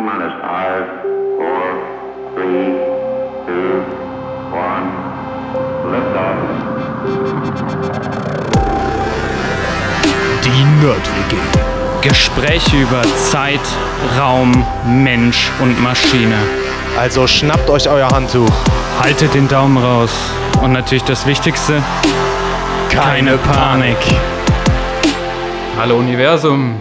minus five, four, three, two, one. Liftoff. Die Nerd-WG. Gespräche über Zeit, Raum, Mensch und Maschine. Also schnappt euch euer Handtuch. Haltet den Daumen raus. Und natürlich das Wichtigste, keine Panik. Hallo Universum.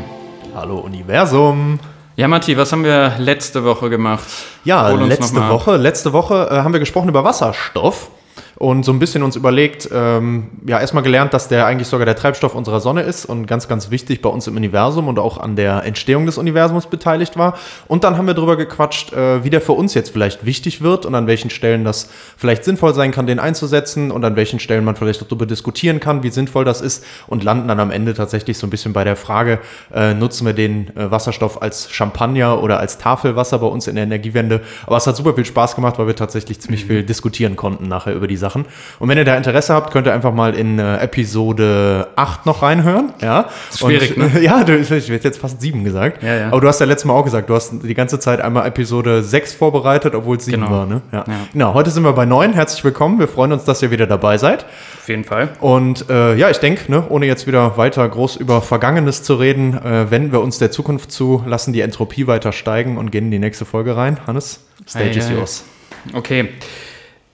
Hallo Universum. Ja, Matti, was haben wir letzte Woche gemacht? Ja, letzte. Woche, letzte Woche äh, haben wir gesprochen über Wasserstoff und so ein bisschen uns überlegt, ähm, ja, erstmal gelernt, dass der eigentlich sogar der Treibstoff unserer Sonne ist und ganz, ganz wichtig bei uns im Universum und auch an der Entstehung des Universums beteiligt war. Und dann haben wir darüber gequatscht, äh, wie der für uns jetzt vielleicht wichtig wird und an welchen Stellen das vielleicht sinnvoll sein kann, den einzusetzen und an welchen Stellen man vielleicht auch darüber diskutieren kann, wie sinnvoll das ist und landen dann am Ende tatsächlich so ein bisschen bei der Frage, äh, nutzen wir den äh, Wasserstoff als Champagner oder als Tafelwasser bei uns in der Energiewende. Aber es hat super viel Spaß gemacht, weil wir tatsächlich ziemlich viel diskutieren konnten nachher über die Sachen. Und wenn ihr da Interesse habt, könnt ihr einfach mal in äh, Episode 8 noch reinhören. Ja, schwierig, und, ne? Ja, du, ich hätte jetzt fast 7 gesagt. Ja, ja. Aber du hast ja letztes Mal auch gesagt, du hast die ganze Zeit einmal Episode 6 vorbereitet, obwohl es 7 Genau. war. Ne? Ja. Ja. Genau, heute sind wir bei 9. Herzlich willkommen. Wir freuen uns, dass ihr wieder dabei seid. Auf jeden Fall. Und äh, ja, ich denke, ne, ohne jetzt wieder weiter groß über Vergangenes zu reden, äh, wenden wir uns der Zukunft zu, lassen die Entropie weiter steigen und gehen in die nächste Folge rein. Hannes, Stage Ei, is ei. yours. Okay.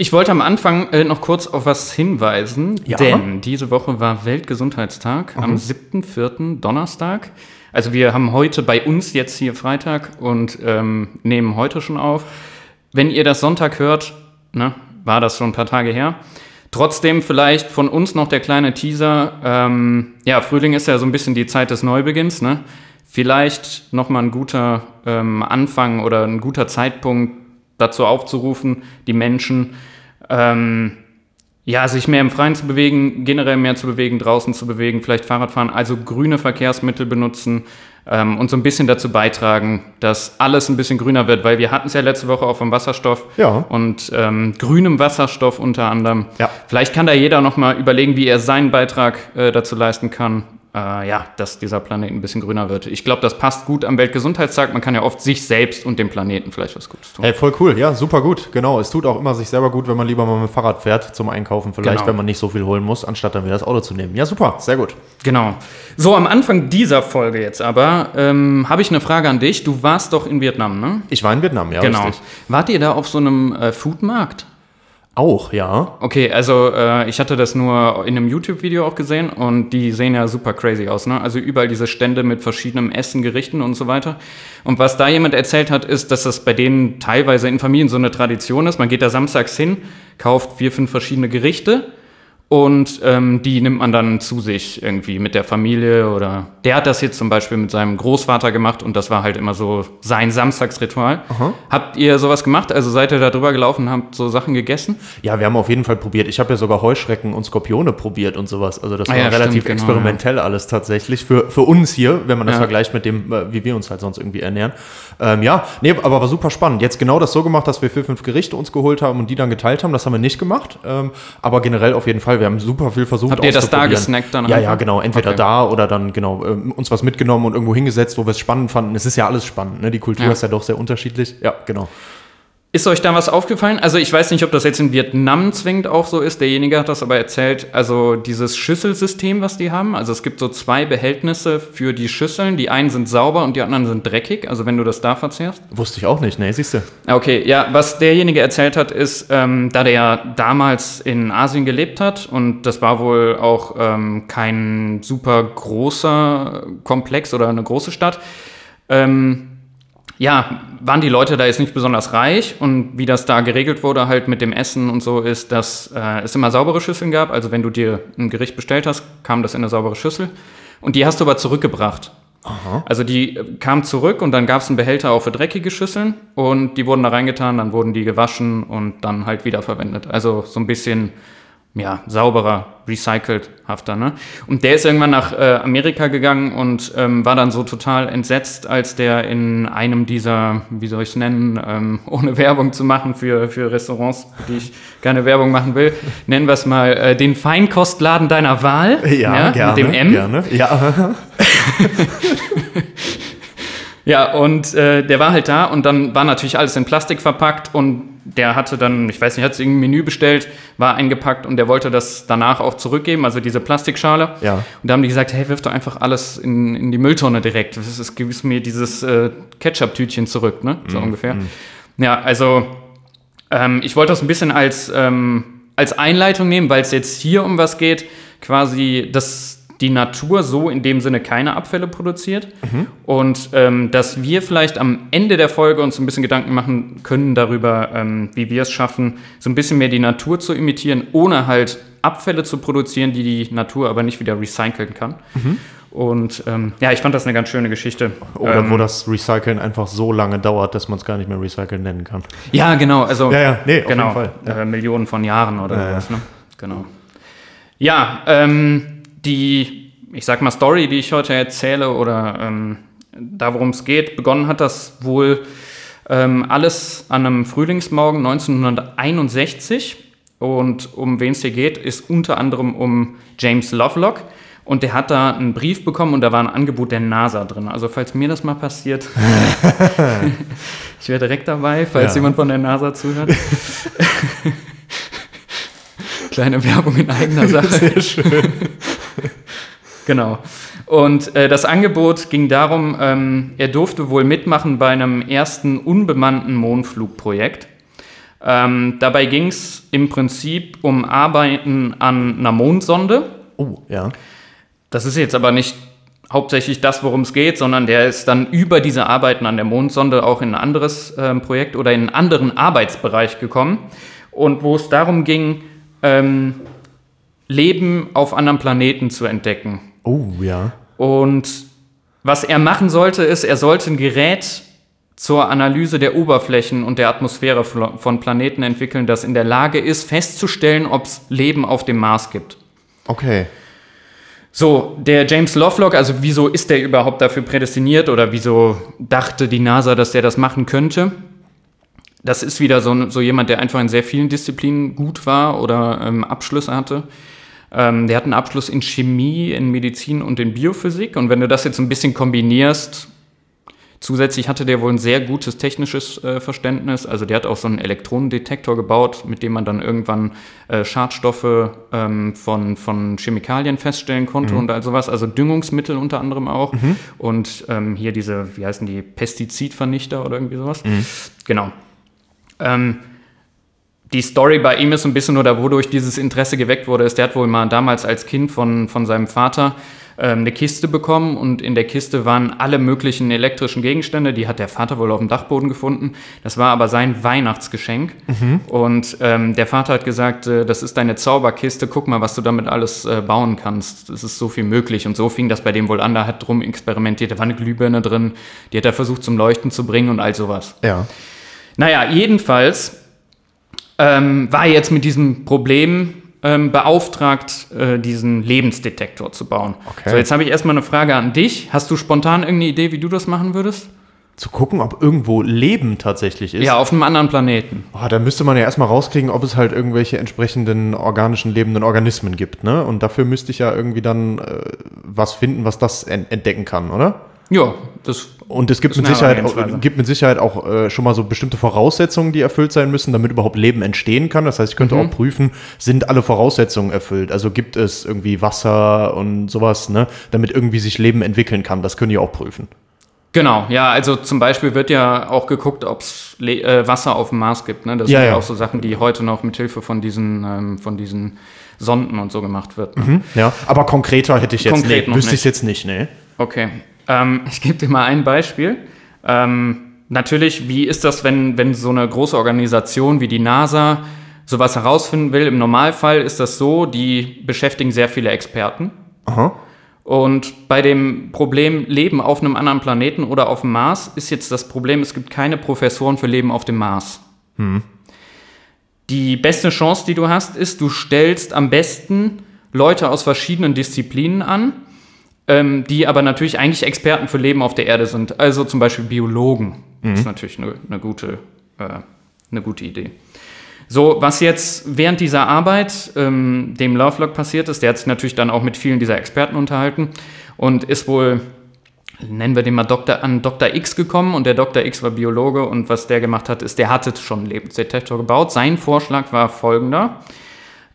Ich wollte am Anfang äh, noch kurz auf was hinweisen, Ja. denn diese Woche war Weltgesundheitstag am 7.4. Donnerstag. Also wir haben heute bei uns jetzt hier Freitag und ähm, nehmen heute schon auf. Wenn ihr das Sonntag hört, ne, war das schon ein paar Tage her. Trotzdem vielleicht von uns noch der kleine Teaser. Ähm, ja, Frühling ist ja so ein bisschen die Zeit des Neubeginns. Ne? Vielleicht nochmal ein guter ähm, Anfang oder ein guter Zeitpunkt dazu aufzurufen, die Menschen ähm, ja, sich mehr im Freien zu bewegen, generell mehr zu bewegen, draußen zu bewegen, vielleicht Fahrrad fahren, also grüne Verkehrsmittel benutzen ähm, und so ein bisschen dazu beitragen, dass alles ein bisschen grüner wird, weil wir hatten es ja letzte Woche auch vom Wasserstoff Ja. und ähm, grünem Wasserstoff unter anderem. Ja. Vielleicht kann da jeder noch mal überlegen, wie er seinen Beitrag äh, dazu leisten kann, äh, ja, dass dieser Planet ein bisschen grüner wird. Ich glaube, das passt gut am Weltgesundheitstag. Man kann ja oft sich selbst und dem Planeten vielleicht was Gutes tun. Ey, voll cool, ja, super gut. Genau, es tut auch immer sich selber gut, wenn man lieber mal mit dem Fahrrad fährt zum Einkaufen, vielleicht, Genau. wenn man nicht so viel holen muss, anstatt dann wieder das Auto zu nehmen. Ja, super, sehr gut. Genau. So, am Anfang dieser Folge jetzt aber ähm, habe ich eine Frage an dich. Du warst doch in Vietnam, ne? Ich war in Vietnam, ja, genau. richtig. Wart ihr da auf so einem äh, Foodmarkt? Auch, ja. Okay, also äh, ich hatte das nur in einem YouTube-Video auch gesehen und die sehen ja super crazy aus, ne? Also überall diese Stände mit verschiedenem Essen, Gerichten und so weiter. Und was da jemand erzählt hat, ist, dass das bei denen teilweise in Familien so eine Tradition ist. Man geht da samstags hin, kauft vier, fünf verschiedene Gerichte und ähm, die nimmt man dann zu sich irgendwie mit der Familie oder der hat das jetzt zum Beispiel mit seinem Großvater gemacht und das war halt immer so sein Samstagsritual. Habt ihr sowas gemacht? Also seid ihr da drüber gelaufen und habt so Sachen gegessen? Ja, wir haben auf jeden Fall probiert. Ich habe ja sogar Heuschrecken und Skorpione probiert und sowas. Also das Ah war ja, relativ stimmt, genau, experimentell alles tatsächlich. Für, für uns hier, wenn man das Ja. vergleicht mit dem, äh, wie wir uns halt sonst irgendwie ernähren. Ähm, ja, nee, aber war super spannend. Jetzt genau das so gemacht, dass wir vier, fünf Gerichte uns geholt haben und die dann geteilt haben. Das haben wir nicht gemacht. Ähm, aber generell auf jeden Fall. Wir haben super viel versucht Habt ihr das da gesnackt dann Ja, ja, genau. Entweder Okay. da oder dann genau ähm, uns was mitgenommen und irgendwo hingesetzt, wo wir es spannend fanden. Es ist ja alles spannend. Ne? Die Kultur Ja. ist ja doch sehr unterschiedlich. Ja, genau. Ist euch da was aufgefallen? Also ich weiß nicht, ob das jetzt in Vietnam zwingend auch so ist. Derjenige hat das aber erzählt. Also dieses Schüsselsystem, was die haben. Also es gibt so zwei Behältnisse für die Schüsseln. Die einen sind sauber und die anderen sind dreckig. Also wenn du das da verzehrst. Wusste ich auch nicht. Ne, siehst du. Okay, ja, was derjenige erzählt hat, ist, ähm, da der ja damals in Asien gelebt hat und das war wohl auch ähm, kein super großer Komplex oder eine große Stadt, ähm, ja, waren die Leute da jetzt nicht besonders reich und wie das da geregelt wurde, halt mit dem Essen und so, ist, dass äh, es immer saubere Schüsseln gab. Also wenn du dir ein Gericht bestellt hast, kam das in eine saubere Schüssel und die hast du aber zurückgebracht. Also die äh, kamen zurück und dann gab es einen Behälter auch für dreckige Schüsseln und die wurden da reingetan, dann wurden die gewaschen und dann halt wiederverwendet. Also so ein bisschen ja, sauberer, recycelthafter. Ne? Und der ist irgendwann nach äh, Amerika gegangen und ähm, war dann so total entsetzt, als der in einem dieser, wie soll ich es nennen, ähm, ohne Werbung zu machen für, für Restaurants, die ich keine Werbung machen will, nennen wir es mal äh, den Feinkostladen deiner Wahl. Ja, gerne. Mit dem M. Gerne. Ja. Ja, und äh, der war halt da und dann war natürlich alles in Plastik verpackt und der hatte dann, ich weiß nicht, hat sich irgendein Menü bestellt, war eingepackt und der wollte das danach auch zurückgeben, also diese Plastikschale. Ja. Und da haben die gesagt, hey, wirf doch einfach alles in, in die Mülltonne direkt. Das ist gewiss mir dieses äh, Ketchup-Tütchen zurück, ne? So ungefähr. Ja, also ähm, ich wollte das ein bisschen als, ähm, als Einleitung nehmen, weil es jetzt hier um was geht, quasi, dass die Natur so in dem Sinne keine Abfälle produziert und ähm, dass wir vielleicht am Ende der Folge uns ein bisschen Gedanken machen können darüber, ähm, wie wir es schaffen, so ein bisschen mehr die Natur zu imitieren, ohne halt Abfälle zu produzieren, die die Natur aber nicht wieder recyceln kann. Und ähm, ja, ich fand das eine ganz schöne Geschichte. Oder ähm, wo das Recyceln einfach so lange dauert, dass man es gar nicht mehr Recyceln nennen kann. Ja, genau. Also, Ja, ja, nee, auf genau, jeden Fall, ja. Äh, Millionen von Jahren oder Ja, sowas. Ne? Genau. Ja, ähm, die, ich sag mal, Story, die ich heute erzähle oder ähm, da, worum es geht, begonnen hat das wohl ähm, alles an einem Frühlingsmorgen 1961. Und um wen es hier geht, ist unter anderem um James Lovelock. Und der hat da einen Brief bekommen und da war ein Angebot der NASA drin. Also falls mir das mal passiert, ich wäre direkt dabei, falls Ja. jemand von der NASA zuhört. Kleine Werbung in eigener Sache. Sehr schön. Genau. Und äh, das Angebot ging darum, ähm, er durfte wohl mitmachen bei einem ersten unbemannten Mondflugprojekt. Ähm, dabei ging es im Prinzip um Arbeiten an einer Mondsonde. Oh, ja. Das ist jetzt aber nicht hauptsächlich das, worum es geht, sondern der ist dann über diese Arbeiten an der Mondsonde auch in ein anderes ähm, Projekt oder in einen anderen Arbeitsbereich gekommen. Und wo es darum ging, ähm, Leben auf anderen Planeten zu entdecken. Oh, ja. Und was er machen sollte, ist, er sollte ein Gerät zur Analyse der Oberflächen und der Atmosphäre von Planeten entwickeln, das in der Lage ist, festzustellen, ob es Leben auf dem Mars gibt. Okay. So, der James Lovelock, also wieso ist der überhaupt dafür prädestiniert oder wieso dachte die NASA, dass der das machen könnte? Das ist wieder so, so jemand, der einfach in sehr vielen Disziplinen gut war oder ähm, Abschlüsse hatte. Ähm, der hat einen Abschluss in Chemie, in Medizin und in Biophysik. Und wenn du das jetzt ein bisschen kombinierst, zusätzlich hatte der wohl ein sehr gutes technisches äh, Verständnis. Also der hat auch so einen Elektronendetektor gebaut, mit dem man dann irgendwann äh, Schadstoffe ähm, von, von Chemikalien feststellen konnte und all sowas. Also Düngungsmittel unter anderem auch. Und ähm, hier diese, wie heißen die, Pestizidvernichter oder irgendwie sowas. Genau. Ähm, die Story bei ihm ist ein bisschen oder wodurch dieses Interesse geweckt wurde, ist, der hat wohl mal damals als Kind von, von seinem Vater ähm, eine Kiste bekommen und in der Kiste waren alle möglichen elektrischen Gegenstände. Die hat der Vater wohl auf dem Dachboden gefunden. Das war aber sein Weihnachtsgeschenk. Und ähm, der Vater hat gesagt, äh, das ist deine Zauberkiste, guck mal, was du damit alles äh, bauen kannst. Es ist so viel möglich. Und so fing das bei dem wohl an. Da hat drum experimentiert. Da war eine Glühbirne drin, die hat er versucht zum Leuchten zu bringen und all sowas. Ja. Naja, jedenfalls ähm, war er jetzt mit diesem Problem ähm, beauftragt, äh, diesen Lebensdetektor zu bauen. Okay. So, jetzt habe ich erstmal eine Frage an dich. Hast du spontan irgendeine Idee, wie du das machen würdest? Zu gucken, ob irgendwo Leben tatsächlich ist. Ja, auf einem anderen Planeten. Oh, da müsste man ja erstmal rauskriegen, ob es halt irgendwelche entsprechenden organischen lebenden Organismen gibt, ne? Und dafür müsste ich ja irgendwie dann äh, was finden, was das en entdecken kann, oder? Ja, das. Und es gibt mit, Sicherheit auch, gibt mit Sicherheit auch äh, schon mal so bestimmte Voraussetzungen, die erfüllt sein müssen, damit überhaupt Leben entstehen kann. Das heißt, ich könnte Mhm. auch prüfen, sind alle Voraussetzungen erfüllt? Also gibt es irgendwie Wasser und sowas, ne? Damit irgendwie sich Leben entwickeln kann. Das können die auch prüfen. Genau, ja, also zum Beispiel wird ja auch geguckt, ob es äh, Wasser auf dem Mars gibt. Ne? Das Ja, sind ja auch so Sachen, die heute noch mit Hilfe von diesen, ähm, von diesen Sonden und so gemacht wird. Ne? Ja, aber konkreter hätte ich jetzt Konkret noch wüsste ich nicht. jetzt nicht, ne? Okay, ähm, ich gebe dir mal ein Beispiel. Ähm, natürlich, wie ist das, wenn, wenn so eine große Organisation wie die NASA sowas herausfinden will? Im Normalfall ist das so, die beschäftigen sehr viele Experten. Aha. Und bei dem Problem Leben auf einem anderen Planeten oder auf dem Mars ist jetzt das Problem, es gibt keine Professoren für Leben auf dem Mars. Die beste Chance, die du hast, ist, du stellst am besten Leute aus verschiedenen Disziplinen an, ähm, die aber natürlich eigentlich Experten für Leben auf der Erde sind. Also zum Beispiel Biologen. Das ist natürlich eine, eine, gute, äh, eine gute Idee. So, was jetzt während dieser Arbeit ähm, dem Lovelock passiert ist, der hat sich natürlich dann auch mit vielen dieser Experten unterhalten und ist wohl nennen wir den mal Dr. an Dr. X gekommen und der Dr. X war Biologe und was der gemacht hat, ist, der hatte schon einen Lebensdetektor gebaut. Sein Vorschlag war folgender.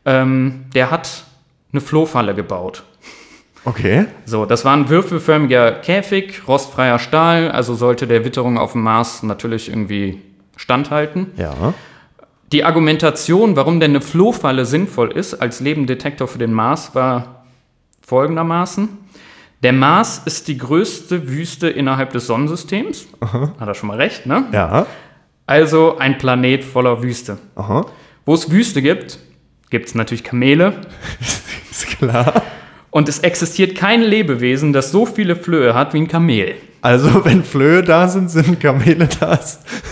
Ähm, der hat eine Flohfalle gebaut. Okay. So, das war ein würfelförmiger Käfig, rostfreier Stahl, also sollte der Witterung auf dem Mars natürlich irgendwie standhalten. Ja. Die Argumentation, warum denn eine Flohfalle sinnvoll ist als Lebendetektor für den Mars, war folgendermaßen. Der Mars ist die größte Wüste innerhalb des Sonnensystems. Hat er schon mal recht, ne? Ja. Also ein Planet voller Wüste. Aha. Wo es Wüste gibt, gibt es natürlich Kamele. Ist klar. Und es existiert kein Lebewesen, das so viele Flöhe hat wie ein Kamel. Also, wenn Flöhe da sind, sind Kamele da.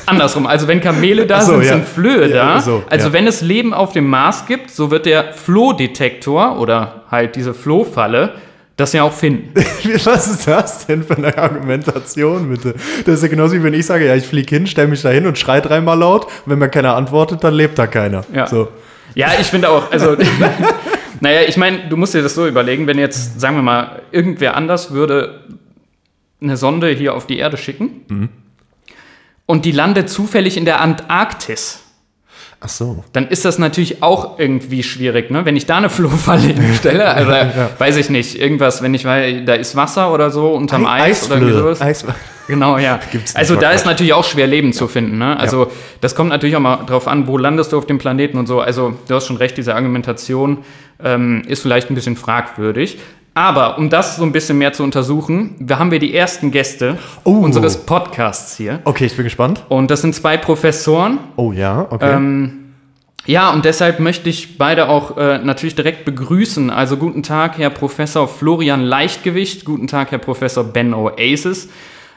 Andersrum, also wenn Kamele da so, sind, ja. sind Flöhe Ja, da. so, also ja. wenn es Leben auf dem Mars gibt, so wird der Flohdetektor oder halt diese Flohfalle das ja auch finden. Was ist das denn für eine Argumentation, bitte? Das ist ja genauso wie wenn ich sage, ja, ich fliege hin, stelle mich da hin und schrei dreimal laut. Wenn mir keiner antwortet, dann lebt da keiner. Ja. So. Ja, ich finde auch, also, naja, ich meine, du musst dir das so überlegen, wenn jetzt, sagen wir mal, irgendwer anders würde eine Sonde hier auf die Erde schicken Mhm. und die landet zufällig in der Antarktis. Ach so. dann ist das natürlich auch irgendwie schwierig, ne? Wenn ich da eine Flohfalle hinstelle, also weiß ich nicht, irgendwas, wenn ich weil da ist Wasser oder so unterm Eis oder irgendwie sowas. Eis Genau, ja. Also da ist natürlich auch schwer Leben zu finden, ne? Also das kommt natürlich auch mal drauf an, wo landest du auf dem Planeten und so. Also du hast schon recht, diese Argumentation ähm, ist vielleicht ein bisschen fragwürdig. Aber um das so ein bisschen mehr zu untersuchen, da haben wir die ersten Gäste Oh. unseres Podcasts hier. Okay, ich bin gespannt. Und das sind zwei Professoren, Oh ja, okay. Ähm, ja, und deshalb möchte ich beide auch äh, natürlich direkt begrüßen. Also guten Tag, Herr Professor Florian Leichtgewicht, guten Tag, Herr Professor Ben Oasis.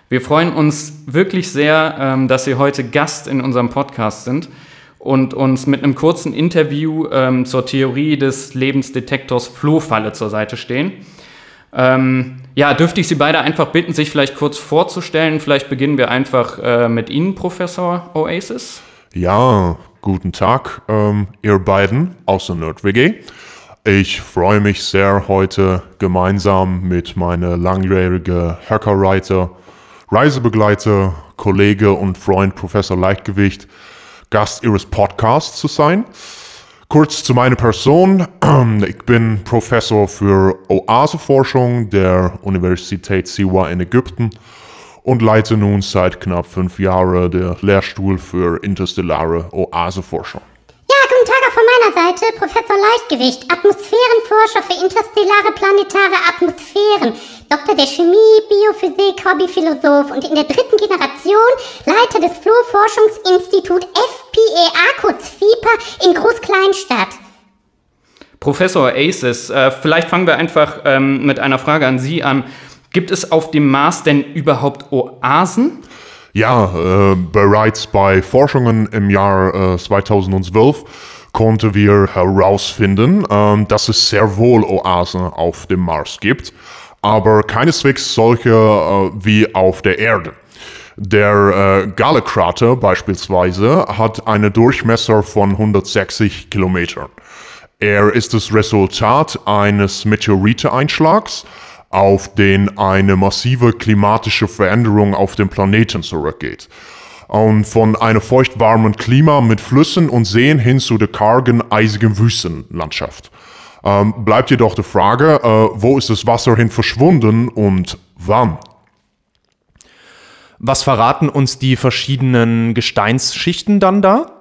Wir freuen uns wirklich sehr, ähm, dass Sie heute Gast in unserem Podcast sind und uns mit einem kurzen Interview ähm, zur Theorie des Lebensdetektors Flohfalle zur Seite stehen. Ähm, ja, dürfte ich Sie beide einfach bitten, sich vielleicht kurz vorzustellen. Vielleicht beginnen wir einfach äh, mit Ihnen, Professor Oasis. Ja, guten Tag, ähm, ihr beiden aus der NerdWG. Ich freue mich sehr, heute gemeinsam mit meiner langjährige Hackerwriter, Reisebegleiter, Kollege und Freund Professor Leichtgewicht Gast ihres Podcasts zu sein. Kurz zu meiner Person. Ich bin Professor für Oaseforschung der Universität Siwa in Ägypten und leite nun seit knapp fünf Jahren der Lehrstuhl für interstellare Oaseforschung. Ja, guten Tag auch von meiner Seite, Professor Leichtgewicht, Atmosphärenforscher für interstellare planetare Atmosphären, Doktor der Chemie, Biophysik, Hobbyphilosoph und in der dritten Generation Leiter des Flohforschungsinstitut FPEA, kurz FIPA, in Groß-Kleinstadt. Professor Aces, äh, vielleicht fangen wir einfach ähm, mit einer Frage an Sie an. Gibt es auf dem Mars denn überhaupt Oasen? Ja, äh, bereits bei Forschungen im Jahr äh, 2012 konnten wir herausfinden, ähm, dass es sehr wohl Oasen auf dem Mars gibt, aber keineswegs solche äh, wie auf der Erde. Der äh, Gale-Krater beispielsweise hat einen Durchmesser von 160 Kilometern. Er ist das Resultat eines Meteoriteneinschlags, auf den eine massive klimatische Veränderung auf dem Planeten zurückgeht. Und von einem feuchtwarmen Klima mit Flüssen und Seen hin zu der kargen, eisigen Wüstenlandschaft. Ähm, bleibt jedoch die Frage, äh, wo ist das Wasser hin verschwunden und wann? Was verraten uns die verschiedenen Gesteinsschichten dann da?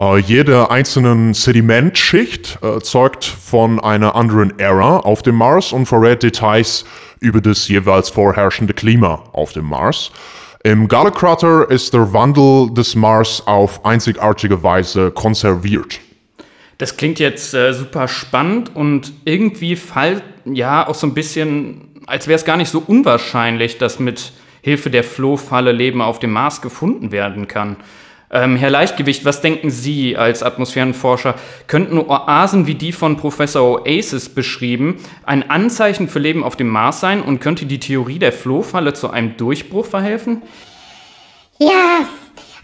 Äh, jede einzelne Sedimentschicht äh, zeugt von einer anderen Ära auf dem Mars und verrät Details über das jeweils vorherrschende Klima auf dem Mars. Im Gale-Krater ist der Wandel des Mars auf einzigartige Weise konserviert. Das klingt jetzt äh, super spannend und irgendwie fall ja auch so ein bisschen, als wäre es gar nicht so unwahrscheinlich, dass mit Hilfe der Flohfalle Leben auf dem Mars gefunden werden kann. Ähm, Herr Leichtgewicht, was denken Sie als Atmosphärenforscher? Könnten Oasen wie die von Professor Oasis beschrieben ein Anzeichen für Leben auf dem Mars sein und könnte die Theorie der Flohfalle zu einem Durchbruch verhelfen? Ja,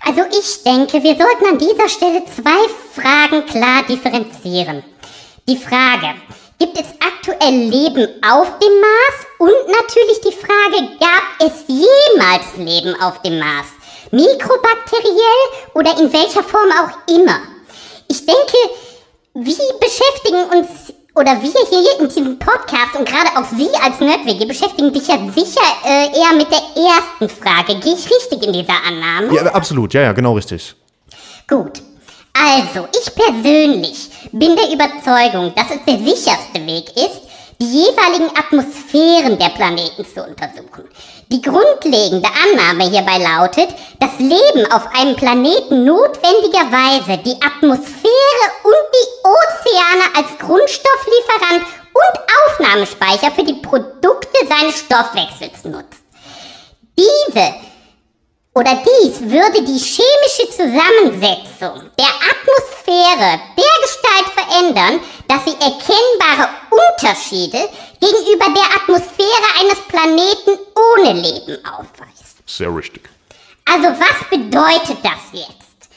also ich denke, wir sollten an dieser Stelle zwei Fragen klar differenzieren. Die Frage, gibt es aktuell Leben auf dem Mars? Und natürlich die Frage, gab es jemals Leben auf dem Mars? Mikrobakteriell oder in welcher Form auch immer? Ich denke, wir beschäftigen uns, oder wir hier in diesem Podcast und gerade auch Sie als Nerdwege beschäftigen sich ja sicher äh, eher mit der ersten Frage. Gehe ich richtig in dieser Annahme? Ja, absolut, ja, ja, genau richtig. Gut. Also, ich persönlich bin der Überzeugung, dass es der sicherste Weg ist, die jeweiligen Atmosphären der Planeten zu untersuchen. Die grundlegende Annahme hierbei lautet, dass Leben auf einem Planeten notwendigerweise die Atmosphäre und die Ozeane als Grundstofflieferant und Aufnahmespeicher für die Produkte seines Stoffwechsels nutzt. Diese oder dies würde die chemische Zusammensetzung der Atmosphäre dergestalt verändern, dass sie erkennbare Unterschiede gegenüber der Atmosphäre eines Planeten ohne Leben aufweist. Sehr richtig. Also was bedeutet das jetzt?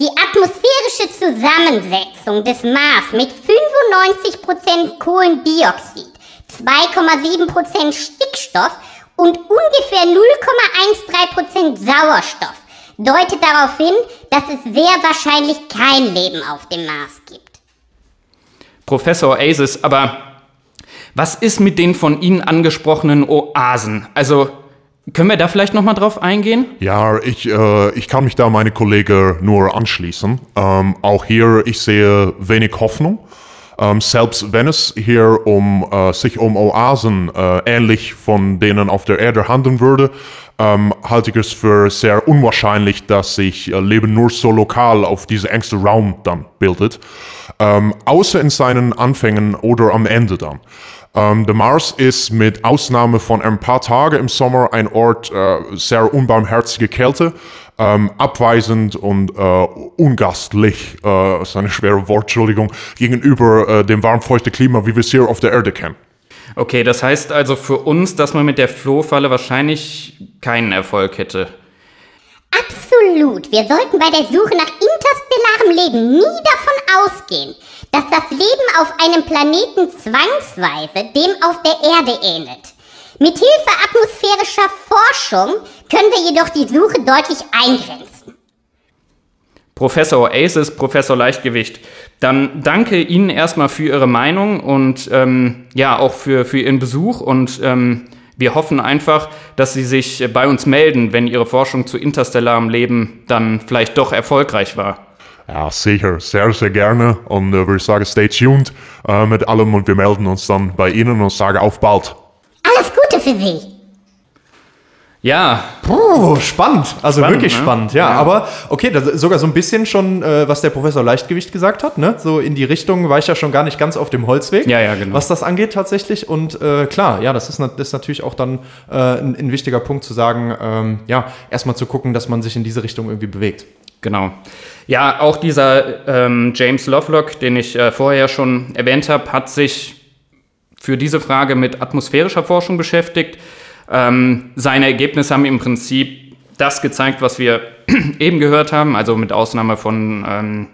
Die atmosphärische Zusammensetzung des Mars mit 95% Kohlendioxid, 2,7% Stickstoff und ungefähr 0,13% Sauerstoff deutet darauf hin, dass es sehr wahrscheinlich kein Leben auf dem Mars gibt. Professor Aces, aber was ist mit den von Ihnen angesprochenen Oasen? Also können wir da vielleicht noch mal drauf eingehen? Ja, ich, äh, ich kann mich da meine Kollegen nur anschließen. Ähm, auch hier, ich sehe wenig Hoffnung. Ähm, selbst wenn es hier um, äh, sich um Oasen äh, ähnlich von denen auf der Erde handeln würde, ähm, halte ich es für sehr unwahrscheinlich, dass sich äh, Leben nur so lokal auf diese engste Raum dann bildet, ähm, außer in seinen Anfängen oder am Ende dann. Ähm, der Mars ist mit Ausnahme von ein paar Tagen im Sommer ein Ort äh, sehr unbarmherziger Kälte, ähm, abweisend und äh, ungastlich, äh, ist eine schwere Wort, Entschuldigung, gegenüber äh, dem warmfeuchten Klima, wie wir es hier auf der Erde kennen. Okay, das heißt also für uns, dass man mit der Flohfalle wahrscheinlich keinen Erfolg hätte. Absolut. Wir sollten bei der Suche nach interstellarem Leben nie davon ausgehen, dass das Leben auf einem Planeten zwangsweise dem auf der Erde ähnelt. Mithilfe atmosphärischer Forschung können wir jedoch die Suche deutlich eingrenzen. Professor Aces, Professor Leichtgewicht, dann danke Ihnen erstmal für Ihre Meinung und ähm, ja auch für, für Ihren Besuch und ähm, wir hoffen einfach, dass Sie sich bei uns melden, wenn Ihre Forschung zu interstellarem Leben dann vielleicht doch erfolgreich war. Ja, sicher, sehr, sehr gerne. Und äh, würde sagen, stay tuned äh, mit allem und wir melden uns dann bei Ihnen und sagen auf bald. Alles Gute für Sie. Ja, Puh, spannend. Also Spannend, wirklich ne? spannend, ja. Ja. Aber okay, das ist sogar so ein bisschen schon, äh, was der Professor Leichtgewicht gesagt hat, ne? So in die Richtung war ich ja schon gar nicht ganz auf dem Holzweg, Ja, ja, genau. was das angeht tatsächlich. Und äh, klar, ja, das ist, na- das ist natürlich auch dann äh, ein, ein wichtiger Punkt zu sagen, ähm, ja, erstmal zu gucken, dass man sich in diese Richtung irgendwie bewegt. Genau. Ja, auch dieser ähm, James Lovelock, den ich äh, vorher schon erwähnt habe, hat sich für diese Frage mit atmosphärischer Forschung beschäftigt. Ähm, seine Ergebnisse haben im Prinzip das gezeigt, was wir eben gehört haben, also mit Ausnahme von ähm,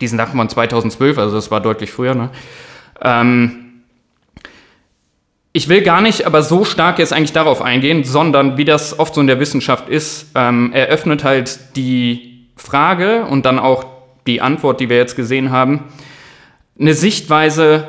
diesen Sachen von 2012, also das war deutlich früher. Ne? Ähm, ich will gar nicht aber so stark jetzt eigentlich darauf eingehen, sondern wie das oft so in der Wissenschaft ist, ähm, eröffnet halt die Frage und dann auch die Antwort, die wir jetzt gesehen haben, eine Sichtweise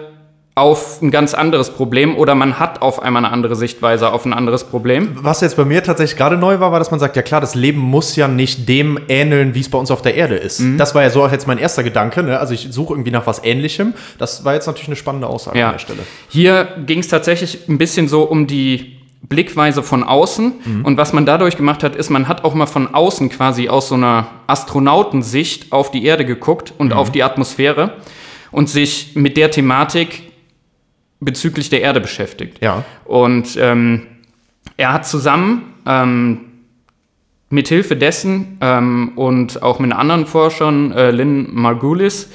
auf ein ganz anderes Problem oder man hat auf einmal eine andere Sichtweise auf ein anderes Problem. Was jetzt bei mir tatsächlich gerade neu war, war, dass man sagt, ja klar, das Leben muss ja nicht dem ähneln, wie es bei uns auf der Erde ist. Das war ja so auch jetzt mein erster Gedanke. Ne? Also ich suche irgendwie nach was Ähnlichem. Das war jetzt natürlich eine spannende Aussage an der Stelle. Hier ging es tatsächlich ein bisschen so um die Blickweise von außen. Mhm. Und was man dadurch gemacht hat, ist, man hat auch mal von außen quasi aus so einer Astronautensicht auf die Erde geguckt und Mhm. auf die Atmosphäre und sich mit der Thematik bezüglich der Erde beschäftigt. Ja. Und ähm, er hat zusammen ähm, mithilfe dessen ähm, und auch mit anderen Forschern, äh, Lynn Margulis,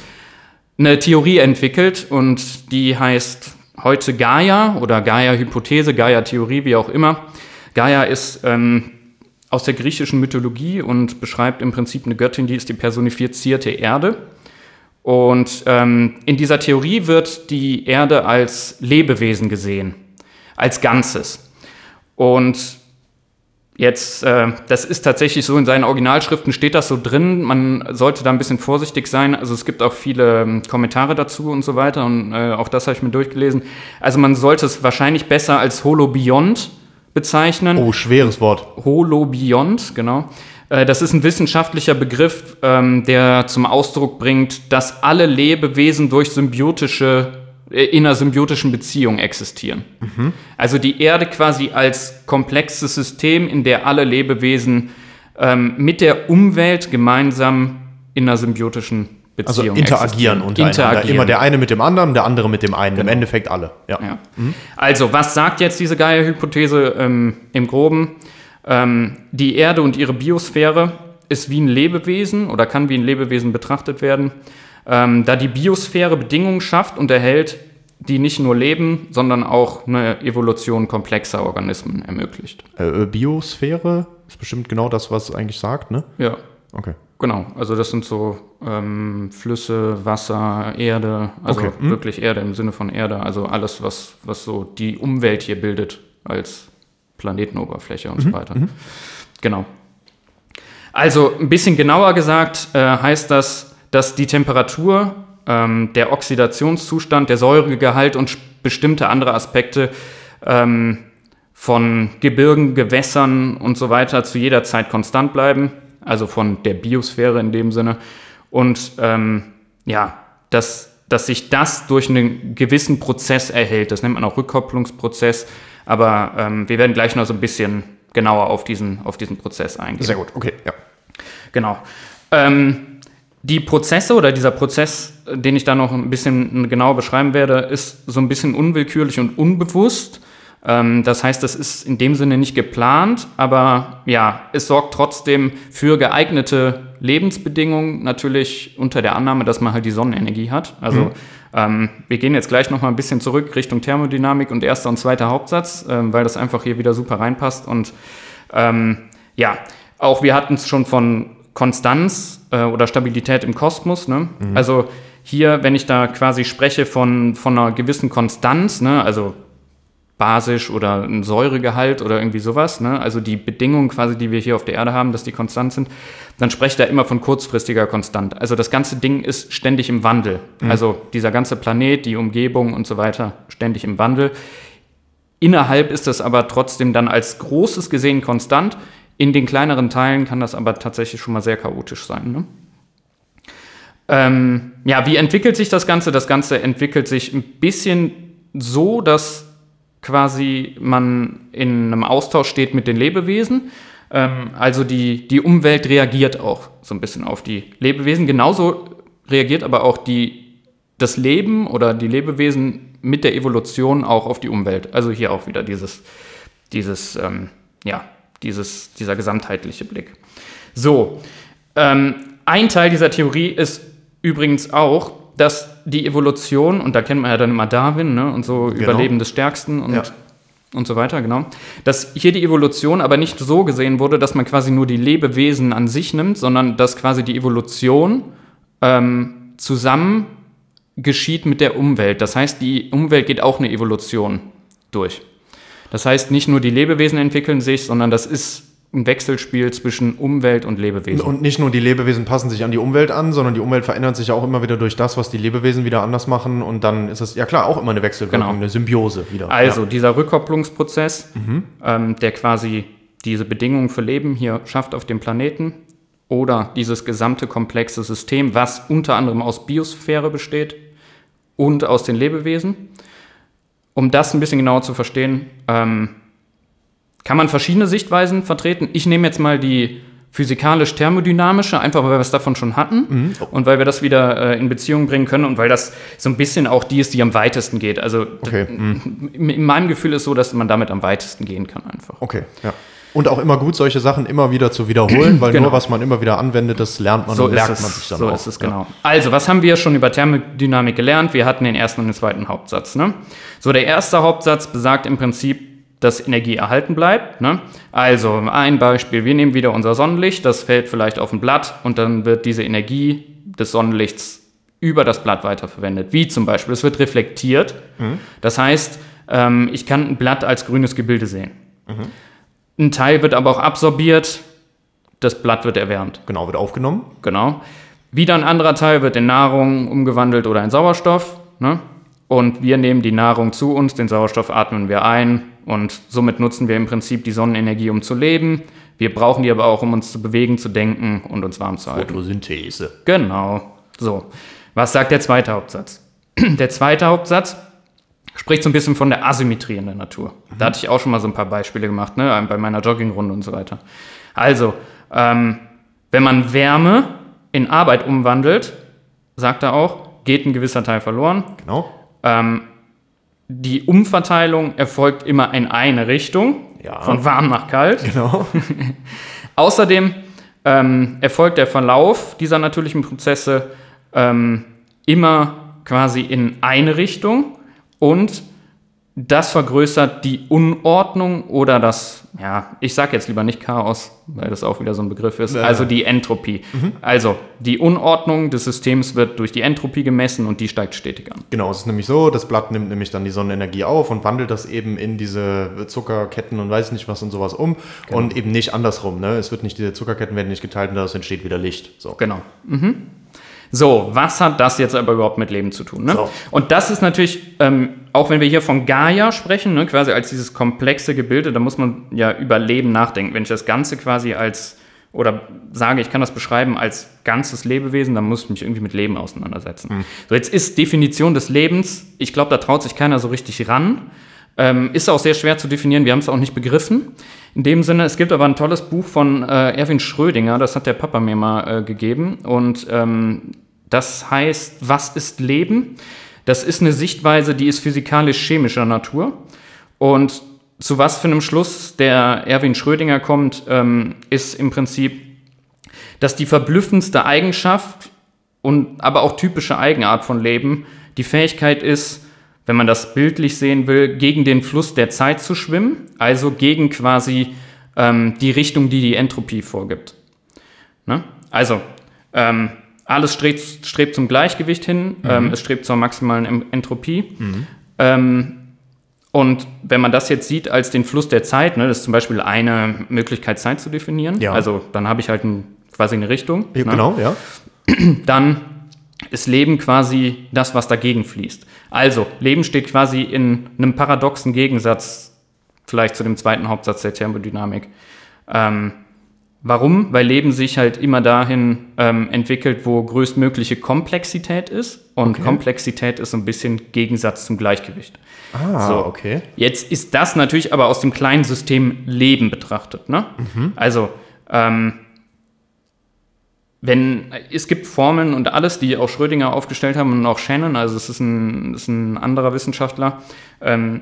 eine Theorie entwickelt und die heißt heute Gaia oder Gaia-Hypothese, Gaia-Theorie, wie auch immer. Gaia ist ähm, aus der griechischen Mythologie und beschreibt im Prinzip eine Göttin, die ist die personifizierte Erde. Und ähm, in dieser Theorie wird die Erde als Lebewesen gesehen, als Ganzes. Und jetzt, äh, das ist tatsächlich so, in seinen Originalschriften steht das so drin, man sollte da ein bisschen vorsichtig sein. Also es gibt auch viele ähm, Kommentare dazu und so weiter und äh, auch das habe ich mir durchgelesen. Also man sollte es wahrscheinlich besser als Holobiont bezeichnen. Oh, schweres Wort. Holobiont, genau. Äh, Das ist ein wissenschaftlicher Begriff, ähm, der zum Ausdruck bringt, dass alle Lebewesen durch symbiotische, in einer symbiotischen Beziehung existieren. Also die Erde quasi als komplexes System, in der alle Lebewesen ähm, mit der Umwelt gemeinsam in einer symbiotischen Also Beziehung interagieren existieren. untereinander. Interagieren. Immer der eine mit dem anderen, der andere mit dem einen. Im Endeffekt alle. Ja. Ja. Also, was sagt jetzt diese Gaia-Hypothese ähm, im Groben? Ähm, die Erde und ihre Biosphäre ist wie ein Lebewesen oder kann wie ein Lebewesen betrachtet werden, ähm, da die Biosphäre Bedingungen schafft und erhält, die nicht nur Leben, sondern auch eine Evolution komplexer Organismen ermöglicht. Äh, Biosphäre ist bestimmt genau das, was es eigentlich sagt, ne? Ja, Okay. genau. Also das sind so ähm, Flüsse, Wasser, Erde, also Okay, hm. wirklich Erde im Sinne von Erde, also alles, was, was so die Umwelt hier bildet als Planetenoberfläche und so weiter. Genau. Also ein bisschen genauer gesagt äh, heißt das, dass die Temperatur, ähm, der Oxidationszustand, der Säuregehalt und bestimmte andere Aspekte ähm, von Gebirgen, Gewässern und so weiter zu jeder Zeit konstant bleiben, also von der Biosphäre in dem Sinne. Und ähm, ja, dass, dass sich das durch einen gewissen Prozess erhält. Das nennt man auch Rückkopplungsprozess. Aber ähm, wir werden gleich noch so ein bisschen genauer auf diesen, auf diesen Prozess eingehen. Sehr gut, okay, ja. Genau. Ähm, die Prozesse oder dieser Prozess, den ich da noch ein bisschen genauer beschreiben werde, ist so ein bisschen unwillkürlich und unbewusst. Ähm, das heißt, das ist in dem Sinne nicht geplant, aber ja, es sorgt trotzdem für geeignete Lebensbedingungen, natürlich unter der Annahme, dass man halt die Sonnenenergie hat. Also ähm, wir gehen jetzt gleich noch mal ein bisschen zurück Richtung Thermodynamik und erster und zweiter Hauptsatz, ähm, weil das einfach hier wieder super reinpasst und ähm, ja, auch wir hatten es schon von Konstanz äh, oder Stabilität im Kosmos. Ne? Also hier, wenn ich da quasi spreche von, von einer gewissen Konstanz, ne? also basisch oder ein Säuregehalt oder irgendwie sowas, ne? also die Bedingungen quasi, die wir hier auf der Erde haben, dass die konstant sind, dann spreche ich da immer von kurzfristiger Konstant. Also das ganze Ding ist ständig im Wandel. Also dieser ganze Planet, die Umgebung und so weiter, ständig im Wandel. Innerhalb ist das aber trotzdem dann als Großes gesehen konstant. In den kleineren Teilen kann das aber tatsächlich schon mal sehr chaotisch sein. Ne? Ähm, ja, wie entwickelt sich das Ganze? Das Ganze entwickelt sich ein bisschen so, dass quasi man in einem Austausch steht mit den Lebewesen. Ähm, also die, die Umwelt reagiert auch so ein bisschen auf die Lebewesen. Genauso reagiert aber auch die, das Leben oder die Lebewesen mit der Evolution auch auf die Umwelt. Also hier auch wieder dieses, dieses, ähm, ja, dieses, dieser gesamtheitliche Blick. So, ähm, ein Teil dieser Theorie ist übrigens auch, dass die Evolution, und da kennt man ja dann immer Darwin ne, und so Überleben des Stärksten und, Ja. und so weiter, genau, dass hier die Evolution aber nicht so gesehen wurde, dass man quasi nur die Lebewesen an sich nimmt, sondern dass quasi die Evolution ähm, zusammen geschieht mit der Umwelt. Das heißt, die Umwelt geht auch eine Evolution durch. Das heißt, nicht nur die Lebewesen entwickeln sich, sondern das ist ein Wechselspiel zwischen Umwelt und Lebewesen. Und nicht nur die Lebewesen passen sich an die Umwelt an, sondern die Umwelt verändert sich ja auch immer wieder durch das, was die Lebewesen wieder anders machen. Und dann ist es, ja klar, auch immer eine Wechselwirkung, Genau. eine Symbiose wieder. Also dieser Rückkopplungsprozess, ähm, der quasi diese Bedingungen für Leben hier schafft auf dem Planeten oder dieses gesamte komplexe System, was unter anderem aus Biosphäre besteht und aus den Lebewesen. Um das ein bisschen genauer zu verstehen, ähm, kann man verschiedene Sichtweisen vertreten. Ich nehme jetzt mal die physikalisch-thermodynamische, einfach weil wir es davon schon hatten und weil wir das wieder äh, in Beziehung bringen können und weil das so ein bisschen auch die ist, die am weitesten geht. Also Okay, in in meinem Gefühl ist so, dass man damit am weitesten gehen kann einfach. Okay, ja. Und auch immer gut, solche Sachen immer wieder zu wiederholen, weil Genau. nur was man immer wieder anwendet, das lernt man So und merkt es, man sich dann so auch. ist es genau. Also, was haben wir schon über Thermodynamik gelernt? Wir hatten den ersten und den zweiten Hauptsatz. Ne? So, der erste Hauptsatz besagt im Prinzip, dass Energie erhalten bleibt. Ne? Also, ein Beispiel, wir nehmen wieder unser Sonnenlicht, das fällt vielleicht auf ein Blatt und dann wird diese Energie des Sonnenlichts über das Blatt weiterverwendet. Wie zum Beispiel, es wird reflektiert. Das heißt, ähm, ich kann ein Blatt als grünes Gebilde sehen. Ein Teil wird aber auch absorbiert, das Blatt wird erwärmt. Genau, wird aufgenommen. Genau. Wieder ein anderer Teil wird in Nahrung umgewandelt oder in Sauerstoff. Ne? Und wir nehmen die Nahrung zu uns, den Sauerstoff atmen wir ein und somit nutzen wir im Prinzip die Sonnenenergie, um zu leben. Wir brauchen die aber auch, um uns zu bewegen, zu denken und uns warm zu halten. Photosynthese. Genau. So. Was sagt der zweite Hauptsatz? Der zweite Hauptsatz spricht so ein bisschen von der Asymmetrie in der Natur. Da hatte ich auch schon mal so ein paar Beispiele gemacht, ne? bei meiner Joggingrunde und so weiter. Also, ähm, wenn man Wärme in Arbeit umwandelt, sagt er auch, geht ein gewisser Teil verloren. Genau. Ähm, die Umverteilung erfolgt immer in eine Richtung, Ja. von warm nach kalt. Genau. Außerdem ähm, erfolgt der Verlauf dieser natürlichen Prozesse ähm, immer quasi in eine Richtung und das vergrößert die Unordnung oder das, ja, ich sage jetzt lieber nicht Chaos, weil das auch wieder so ein Begriff ist, also die Entropie. Also die Unordnung des Systems wird durch die Entropie gemessen und die steigt stetig an. Genau, es ist nämlich so, das Blatt nimmt nämlich dann die Sonnenenergie auf und wandelt das eben in diese Zuckerketten und weiß nicht was und sowas um und eben nicht andersrum. Ne? Es wird nicht, diese Zuckerketten werden nicht geteilt und daraus entsteht wieder Licht. So. Genau. Mhm. So, was hat das jetzt aber überhaupt mit Leben zu tun? Ne? So. Und das ist natürlich, ähm, auch wenn wir hier von Gaia sprechen, ne, quasi als dieses komplexe Gebilde, da muss man ja über Leben nachdenken. Wenn ich das Ganze quasi als, oder sage, ich kann das beschreiben als ganzes Lebewesen, dann muss ich mich irgendwie mit Leben auseinandersetzen. So, jetzt ist Definition des Lebens, ich glaube, da traut sich keiner so richtig ran. Ähm, ist auch sehr schwer zu definieren, wir haben es auch nicht begriffen. In dem Sinne, es gibt aber ein tolles Buch von äh, Erwin Schrödinger, das hat der Papa mir mal äh, gegeben. Und ähm, das heißt, was ist Leben? Das ist eine Sichtweise, die ist physikalisch-chemischer Natur. Und zu was für einem Schluss der Erwin Schrödinger kommt, ähm, ist im Prinzip, dass die verblüffendste Eigenschaft und aber auch typische Eigenart von Leben die Fähigkeit ist, wenn man das bildlich sehen will, gegen den Fluss der Zeit zu schwimmen, also gegen quasi ähm, die Richtung, die die Entropie vorgibt. Ne? Also, ähm, alles strebt, strebt zum Gleichgewicht hin, ähm, es strebt zur maximalen Entropie. Ähm, und wenn man das jetzt sieht als den Fluss der Zeit, ne, das ist zum Beispiel eine Möglichkeit, Zeit zu definieren. Ja. Also dann habe ich halt ein, quasi eine Richtung. Ja, ne? Genau, ja. dann ist Leben quasi das, was dagegen fließt. Also, Leben steht quasi in einem paradoxen Gegensatz vielleicht zu dem zweiten Hauptsatz der Thermodynamik. Ähm, warum? Weil Leben sich halt immer dahin ähm, entwickelt, wo größtmögliche Komplexität ist. Und Komplexität ist so ein bisschen Gegensatz zum Gleichgewicht. Ah, So. okay. Jetzt ist das natürlich aber aus dem kleinen System Leben betrachtet. Ne? Also, ähm, wenn es gibt Formeln und alles, die auch Schrödinger aufgestellt haben und auch Shannon, also es ist ein, ist ein anderer Wissenschaftler, ähm,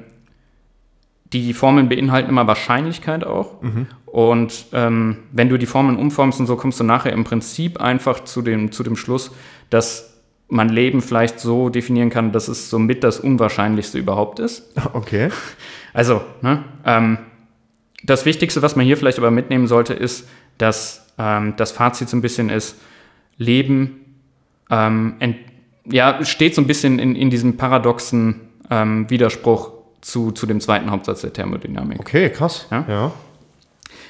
die Formeln beinhalten immer Wahrscheinlichkeit auch. Und ähm, wenn du die Formeln umformst und so, kommst du nachher im Prinzip einfach zu dem, zu dem Schluss, dass man Leben vielleicht so definieren kann, dass es somit das Unwahrscheinlichste überhaupt ist. Okay. Also, ne, ähm, das Wichtigste, was man hier vielleicht aber mitnehmen sollte, ist, dass ähm, das Fazit so ein bisschen ist, Leben ähm, ent, ja, steht so ein bisschen in, in diesem paradoxen ähm, Widerspruch zu, zu dem zweiten Hauptsatz der Thermodynamik. Okay, krass. Ja? ja.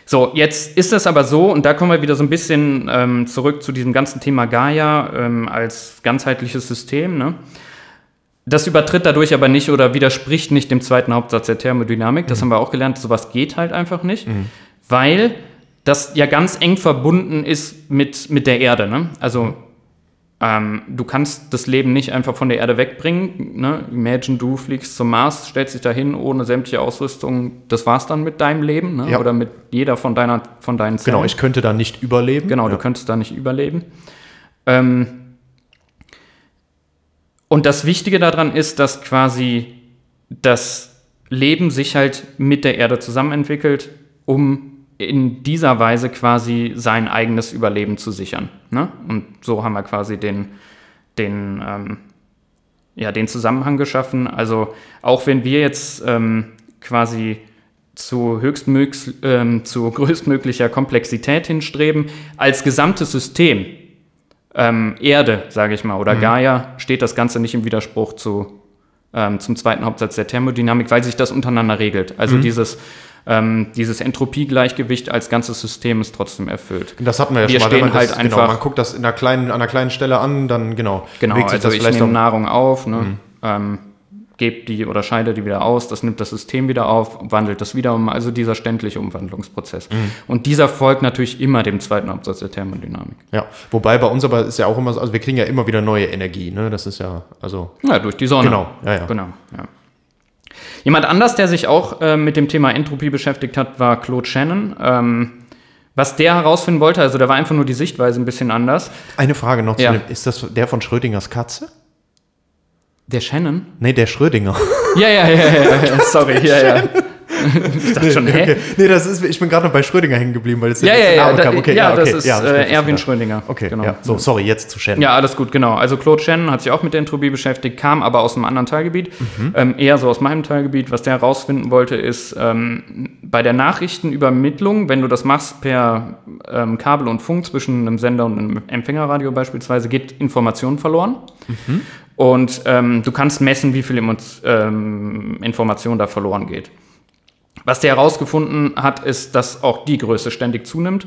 So, jetzt ist es aber so, und da kommen wir wieder so ein bisschen ähm, zurück zu diesem ganzen Thema Gaia ähm, als ganzheitliches System. Ne? Das übertritt dadurch aber nicht oder widerspricht nicht dem zweiten Hauptsatz der Thermodynamik. Das haben wir auch gelernt, sowas geht halt einfach nicht, weil das ja ganz eng verbunden ist mit, mit der Erde. Ne? Also ähm, du kannst das Leben nicht einfach von der Erde wegbringen. Ne? Imagine, du fliegst zum Mars, stellst dich dahin ohne sämtliche Ausrüstung. Das war's dann mit deinem Leben ne? Ja. oder mit jeder von, deiner, von deinen Zellen. Genau, ich könnte da nicht überleben. Genau, ja. du könntest da nicht überleben. Ähm, und das Wichtige daran ist, dass quasi das Leben sich halt mit der Erde zusammenentwickelt, um in dieser Weise quasi sein eigenes Überleben zu sichern. Ne? Und so haben wir quasi den, den, ähm, ja, den Zusammenhang geschaffen. Also auch wenn wir jetzt ähm, quasi zu, höchstmöglich, ähm, zu größtmöglicher Komplexität hinstreben, als gesamtes System ähm, Erde, sage ich mal, oder Mhm. Gaia, steht das Ganze nicht im Widerspruch zu, ähm, zum zweiten Hauptsatz der Thermodynamik, weil sich das untereinander regelt. Also Mhm. dieses, ähm, dieses Entropiegleichgewicht als ganzes System ist trotzdem erfüllt. Das hatten wir ja Wir schon mal. stehen man das, halt genau, einfach- man guckt das in einer kleinen, an einer kleinen Stelle an, dann genau. Genau, also das ich vielleicht nehme noch- Nahrung auf, ne, ähm, gebe die oder scheide die wieder aus, das nimmt das System wieder auf, wandelt das wieder um, also dieser ständliche Umwandlungsprozess. Und dieser folgt natürlich immer dem zweiten Hauptsatz der Thermodynamik. Ja, wobei bei uns aber ist ja auch immer so, also wir kriegen ja immer wieder neue Energie, ne? Das ist ja, also. Ja, durch die Sonne. Genau, ja, ja. Genau, ja. Jemand anders, der sich auch äh, mit dem Thema Entropie beschäftigt hat, war Claude Shannon. Ähm, was der herausfinden wollte, also da war einfach nur die Sichtweise ein bisschen anders. Eine Frage noch Ja. zu dem, ist das der von Schrödingers Katze? Der Shannon? Nee, der Schrödinger. Ja, ja, ja, ja, ja sorry, ja, ja. Ich dachte schon, hä? Okay. Nee, das ist, ich bin gerade noch bei Schrödinger hängen geblieben, weil es Ja, ja, ja, da. Okay, ja, das okay, ist ja, äh, gut, Erwin ja. Schrödinger. Okay, genau. ja. So, sorry, jetzt zu Shannon. Ja, alles gut, genau. Also Claude Shannon hat sich auch mit der Entropie beschäftigt, kam aber aus einem anderen Teilgebiet, Mhm. ähm, eher so aus meinem Teilgebiet. Was der herausfinden wollte, ist ähm, bei der Nachrichtenübermittlung, wenn du das machst per ähm, Kabel und Funk zwischen einem Sender und einem Empfängerradio beispielsweise, geht Information verloren. Mhm. Und ähm, du kannst messen, wie viel ähm, Information da verloren geht. Was der herausgefunden hat, ist, dass auch die Größe ständig zunimmt.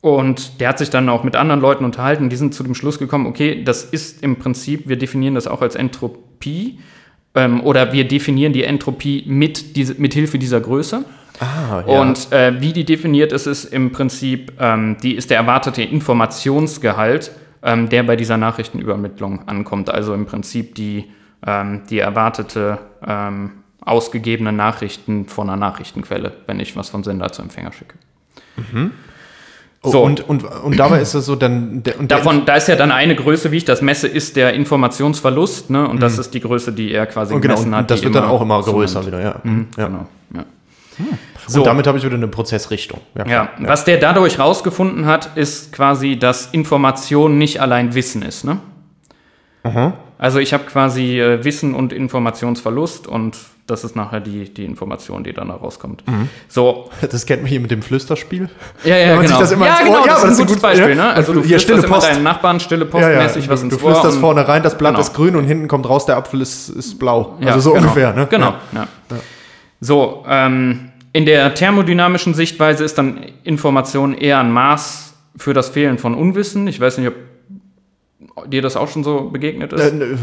Und der hat sich dann auch mit anderen Leuten unterhalten. Die sind zu dem Schluss gekommen, okay, das ist im Prinzip, wir definieren das auch als Entropie. Ähm, oder wir definieren die Entropie mit, diese, mit Hilfe dieser Größe. Ah, ja. Und äh, wie die definiert ist, ist im Prinzip, ähm, die ist der erwartete Informationsgehalt, ähm, der bei dieser Nachrichtenübermittlung ankommt. Also im Prinzip die, ähm, die erwartete ähm, ausgegebene Nachrichten von einer Nachrichtenquelle, wenn ich was vom Sender zu Empfänger schicke. Oh, so. und, und, und dabei ist es so, dann. Der, und Davon, da ist ja dann eine Größe, wie ich das messe, ist der Informationsverlust, ne? Und das ist die Größe, die er quasi und genau, gemessen und hat. das die wird dann auch immer größer wieder, ja. ja. Genau, ja. Und damit habe ich wieder eine Prozessrichtung. Ja, klar. was der dadurch rausgefunden hat, ist quasi, dass Information nicht allein Wissen ist. Ne? Also ich habe quasi äh, Wissen und Informationsverlust und das ist nachher die, die Information, die dann da rauskommt. So, Das kennt man hier mit dem Flüsterspiel. ja, ja, genau. das immer ja, ins Ohr- genau, ja, das ist ein gutes Beispiel. Ne? Also du hier, stille Post. deinen Nachbarn stille Ja, ja. postmäßig was du, ins du flüsterst vorne rein, das Blatt Genau. ist grün und hinten kommt raus, der Apfel ist, ist blau. Ja, also so genau, ungefähr, ne? Genau, ja. So, ähm, in der thermodynamischen Sichtweise ist dann Information eher ein Maß für das Fehlen von Unwissen. Ich weiß nicht, ob dir das auch schon so begegnet ist. Äh, ne,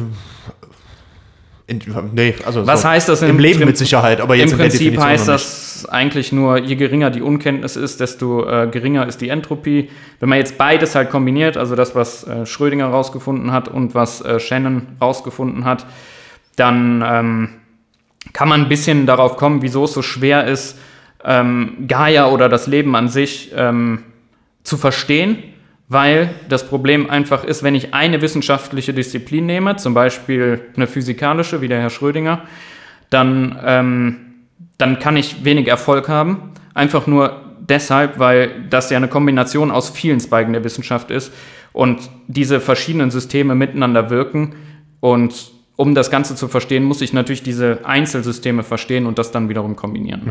in, nee, also Was so heißt das im im Leben mit Sicherheit, aber jetzt Im in der Prinzip Definition heißt das eigentlich nur, je geringer die Unkenntnis ist, desto äh, geringer ist die Entropie. Wenn man jetzt beides halt kombiniert, also das, was äh, Schrödinger rausgefunden hat und was äh, Shannon rausgefunden hat, dann ähm, kann man ein bisschen darauf kommen, wieso es so schwer ist, ähm, Gaia oder das Leben an sich ähm, zu verstehen, weil das Problem einfach ist, wenn ich eine wissenschaftliche Disziplin nehme, zum Beispiel eine physikalische, wie der Herr Schrödinger, dann, ähm, dann kann ich wenig Erfolg haben. Einfach nur deshalb, weil das ja eine Kombination aus vielen Zweigen der Wissenschaft ist und diese verschiedenen Systeme miteinander wirken. Und um das Ganze zu verstehen, muss ich natürlich diese Einzelsysteme verstehen und das dann wiederum kombinieren.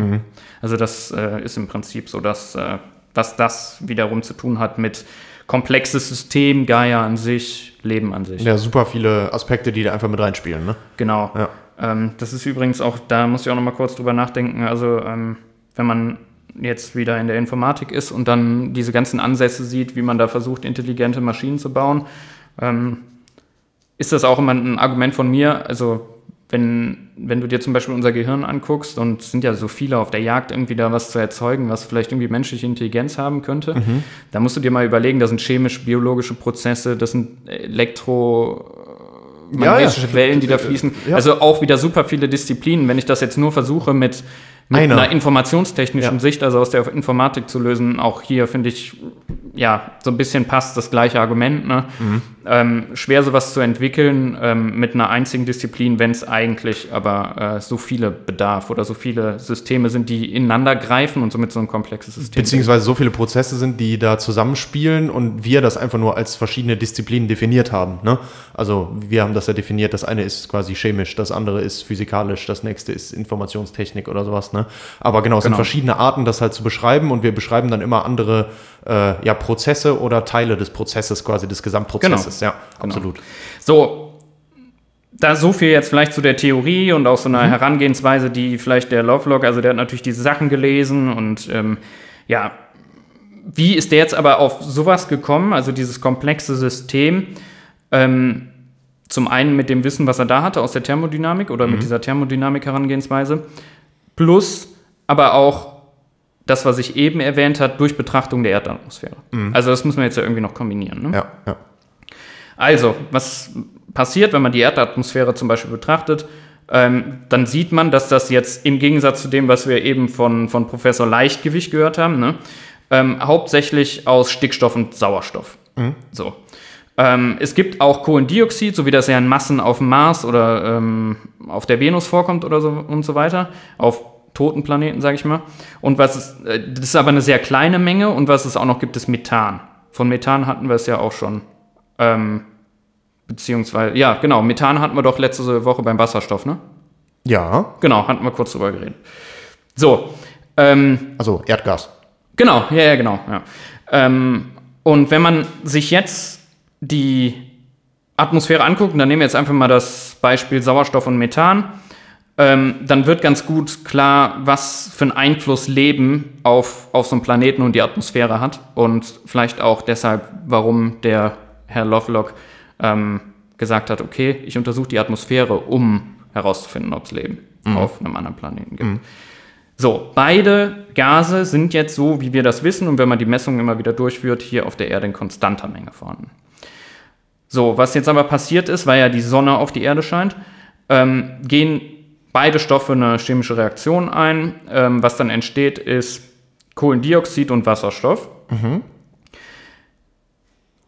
Also das äh, ist im Prinzip so, dass, äh, dass das wiederum zu tun hat mit komplexes System, Gaia an sich, Leben an sich. Ja, super viele Aspekte, die da einfach mit reinspielen, ne? Genau. Ja. Ähm, das ist übrigens auch, da muss ich auch noch mal kurz drüber nachdenken. Also, ähm, wenn man jetzt wieder in der Informatik ist und dann diese ganzen Ansätze sieht, wie man da versucht, intelligente Maschinen zu bauen, ähm, ist das auch immer ein Argument von mir. Also, wenn, wenn du dir zum Beispiel unser Gehirn anguckst und es sind ja so viele auf der Jagd, irgendwie da was zu erzeugen, was vielleicht irgendwie menschliche Intelligenz haben könnte, Mhm. da musst du dir mal überlegen, das sind chemisch-biologische Prozesse, das sind Elektro- magnetische ja. Wellen, die da fließen. Ja. Also auch wieder super viele Disziplinen. Wenn ich das jetzt nur versuche mit, mit Einer. einer informationstechnischen Ja. Sicht, also aus der Informatik zu lösen, auch hier finde ich, ja, so ein bisschen passt das gleiche Argument. Ne? Mhm. Ähm, schwer sowas zu entwickeln ähm, mit einer einzigen Disziplin, wenn es eigentlich aber äh, so viele bedarf oder so viele Systeme sind, die ineinander greifen und somit so ein komplexes System. Beziehungsweise so viele Prozesse sind, die da zusammenspielen und wir das einfach nur als verschiedene Disziplinen definiert haben. Ne? Also wir haben das ja definiert, das eine ist quasi chemisch, das andere ist physikalisch, das nächste ist Informationstechnik oder sowas. Ne? Aber genau, es Genau. sind verschiedene Arten, das halt zu beschreiben und wir beschreiben dann immer andere äh, ja, Prozesse oder Teile des Prozesses, quasi des Gesamtprozesses. Ja, absolut. So, da so viel jetzt vielleicht zu der Theorie und auch so einer Herangehensweise, die vielleicht der Lovelock, also der hat natürlich diese Sachen gelesen und ähm, ja, wie ist der jetzt aber auf sowas gekommen, also dieses komplexe System? Ähm, zum einen mit dem Wissen, was er da hatte aus der Thermodynamik oder mit dieser Thermodynamik-Herangehensweise, plus aber auch das, was ich eben erwähnt hat, durch Betrachtung der Erdatmosphäre. Also das müssen wir jetzt ja irgendwie noch kombinieren. Ne? Ja, ja. Also, was passiert, wenn man die Erdatmosphäre zum Beispiel betrachtet? Ähm, dann sieht man, dass das jetzt im Gegensatz zu dem, was wir eben von, von Professor Leichtgewicht gehört haben, ne, ähm, hauptsächlich aus Stickstoff und Sauerstoff. So. Ähm, es gibt auch Kohlendioxid, so wie das ja in Massen auf dem Mars oder ähm, auf der Venus vorkommt oder so und so weiter, auf toten Planeten, sage ich mal. Und was es, äh, das ist aber eine sehr kleine Menge und was es auch noch gibt, ist Methan. Von Methan hatten wir es ja auch schon. Ähm, beziehungsweise, ja, genau, Methan hatten wir doch letzte Woche beim Wasserstoff, ne? Ja, Genau, hatten wir kurz drüber geredet. So, ähm, also Erdgas. Genau, ja, ja, genau. Ja. Ähm, und wenn man sich jetzt die Atmosphäre anguckt, und dann nehmen wir jetzt einfach mal das Beispiel Sauerstoff und Methan, ähm, dann wird ganz gut klar, was für einen Einfluss Leben auf, auf so einen Planeten und die Atmosphäre hat. Und vielleicht auch deshalb, warum der Herr Lovelock ähm, gesagt hat, okay, ich untersuche die Atmosphäre, um herauszufinden, ob es Leben auf einem anderen Planeten gibt. So, beide Gase sind jetzt so, wie wir das wissen und wenn man die Messungen immer wieder durchführt, hier auf der Erde in konstanter Menge vorhanden. So, was jetzt aber passiert ist, weil ja die Sonne auf die Erde scheint, ähm, gehen beide Stoffe eine chemische Reaktion ein. Ähm, was dann entsteht, ist Kohlendioxid und Wasserstoff.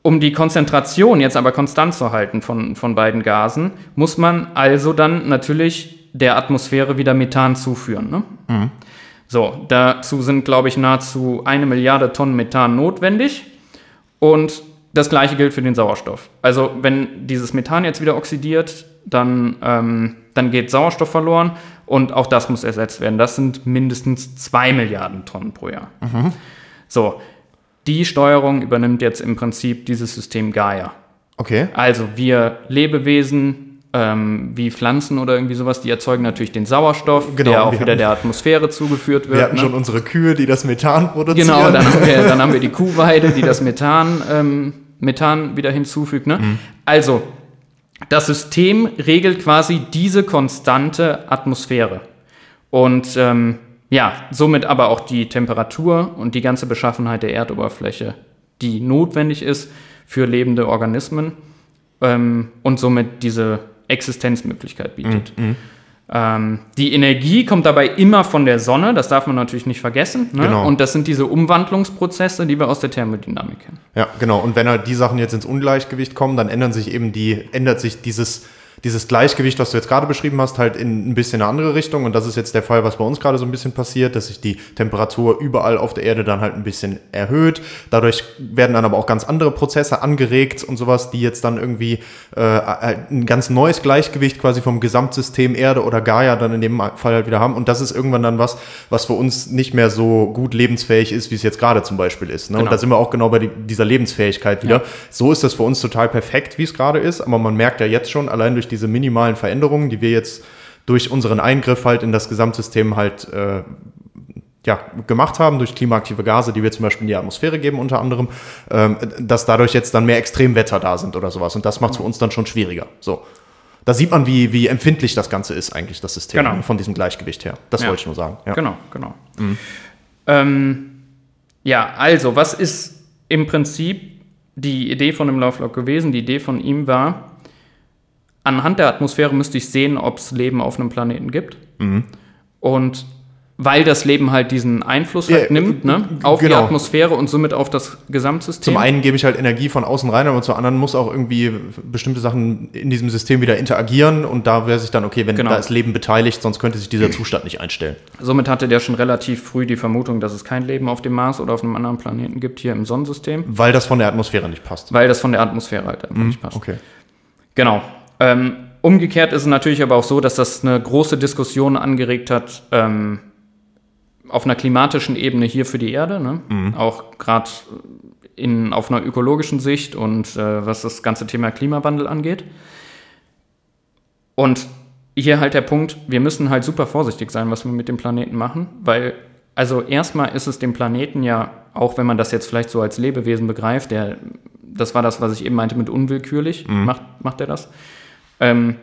Um die Konzentration jetzt aber konstant zu halten von, von beiden Gasen, muss man also dann natürlich der Atmosphäre wieder Methan zuführen. Ne? So, dazu sind, glaube ich, nahezu eine Milliarde Tonnen Methan notwendig. Und das gleiche gilt für den Sauerstoff. Also, wenn dieses Methan jetzt wieder oxidiert, dann, ähm, dann geht Sauerstoff verloren und auch das muss ersetzt werden. Das sind mindestens zwei Milliarden Tonnen pro Jahr. So, die Steuerung übernimmt jetzt im Prinzip dieses System Gaia. Okay. Also wir Lebewesen ähm, wie Pflanzen oder irgendwie sowas, die erzeugen natürlich den Sauerstoff, Genau, der auch wieder hatten- der Atmosphäre zugeführt wird. Wir hatten ne? schon unsere Kühe, die das Methan produzieren. Genau, dann haben, wir, dann haben wir die Kuhweide, die das Methan, ähm, Methan wieder hinzufügt. Ne? Also, das System regelt quasi diese konstante Atmosphäre. Und ähm, ja, somit aber auch die Temperatur und die ganze Beschaffenheit der Erdoberfläche, die notwendig ist für lebende Organismen ähm, und somit diese Existenzmöglichkeit bietet. Ähm, die Energie kommt dabei immer von der Sonne, das darf man natürlich nicht vergessen. Ne? Genau. Und das sind diese Umwandlungsprozesse, die wir aus der Thermodynamik kennen. Ja, genau. Und wenn halt die Sachen jetzt ins Ungleichgewicht kommen, dann ändern sich eben die, ändert sich dieses, dieses Gleichgewicht, was du jetzt gerade beschrieben hast, halt in ein bisschen eine andere Richtung. Und das ist jetzt der Fall, was bei uns gerade so ein bisschen passiert, dass sich die Temperatur überall auf der Erde dann halt ein bisschen erhöht. Dadurch werden dann aber auch ganz andere Prozesse angeregt und sowas, die jetzt dann irgendwie äh, halt ein ganz neues Gleichgewicht quasi vom Gesamtsystem Erde oder Gaia dann in dem Fall halt wieder haben. Und das ist irgendwann dann was, was für uns nicht mehr so gut lebensfähig ist, wie es jetzt gerade zum Beispiel ist. Ne? Und Genau. da sind wir auch genau bei die, dieser Lebensfähigkeit wieder. So ist das für uns total perfekt, wie es gerade ist. Aber man merkt ja jetzt schon, allein durch diese minimalen Veränderungen, die wir jetzt durch unseren Eingriff halt in das Gesamtsystem halt äh, ja, gemacht haben, durch klimaaktive Gase, die wir zum Beispiel in die Atmosphäre geben, unter anderem, ähm, dass dadurch jetzt dann mehr Extremwetter da sind oder sowas. Und das macht es für uns dann schon schwieriger. So. Da sieht man, wie, wie empfindlich das Ganze ist, eigentlich, das System, Genau. von diesem Gleichgewicht her. Das Ja. wollte ich nur sagen. Ja. Genau, genau. Ähm, ja, also, was ist im Prinzip die Idee von dem Lovelock gewesen? Die Idee von ihm war, anhand der Atmosphäre müsste ich sehen, ob es Leben auf einem Planeten gibt. Und weil das Leben halt diesen Einfluss Ja, halt nimmt, ne? g- Auf die genau. Atmosphäre und somit auf das Gesamtsystem. Zum einen gebe ich halt Energie von außen rein, aber zum anderen muss auch irgendwie bestimmte Sachen in diesem System wieder interagieren und da wäre sich dann, okay, wenn Genau. da ist Leben beteiligt, sonst könnte sich dieser Zustand nicht einstellen. Somit hatte der schon relativ früh die Vermutung, dass es kein Leben auf dem Mars oder auf einem anderen Planeten gibt hier im Sonnensystem, Weil das von der Atmosphäre nicht passt. weil das von der Atmosphäre halt einfach nicht passt. Okay. Genau. Ähm, umgekehrt ist es natürlich aber auch so, dass das eine große Diskussion angeregt hat ähm, auf einer klimatischen Ebene hier für die Erde, ne? auch gerade in auf einer ökologischen Sicht und äh, was das ganze Thema Klimawandel angeht. Und hier halt der Punkt, wir müssen halt super vorsichtig sein, was wir mit dem Planeten machen, weil also erstmal ist es dem Planeten ja, auch wenn man das jetzt vielleicht so als Lebewesen begreift, der, das war das, was ich eben meinte mit unwillkürlich, macht, macht er das. Ähm,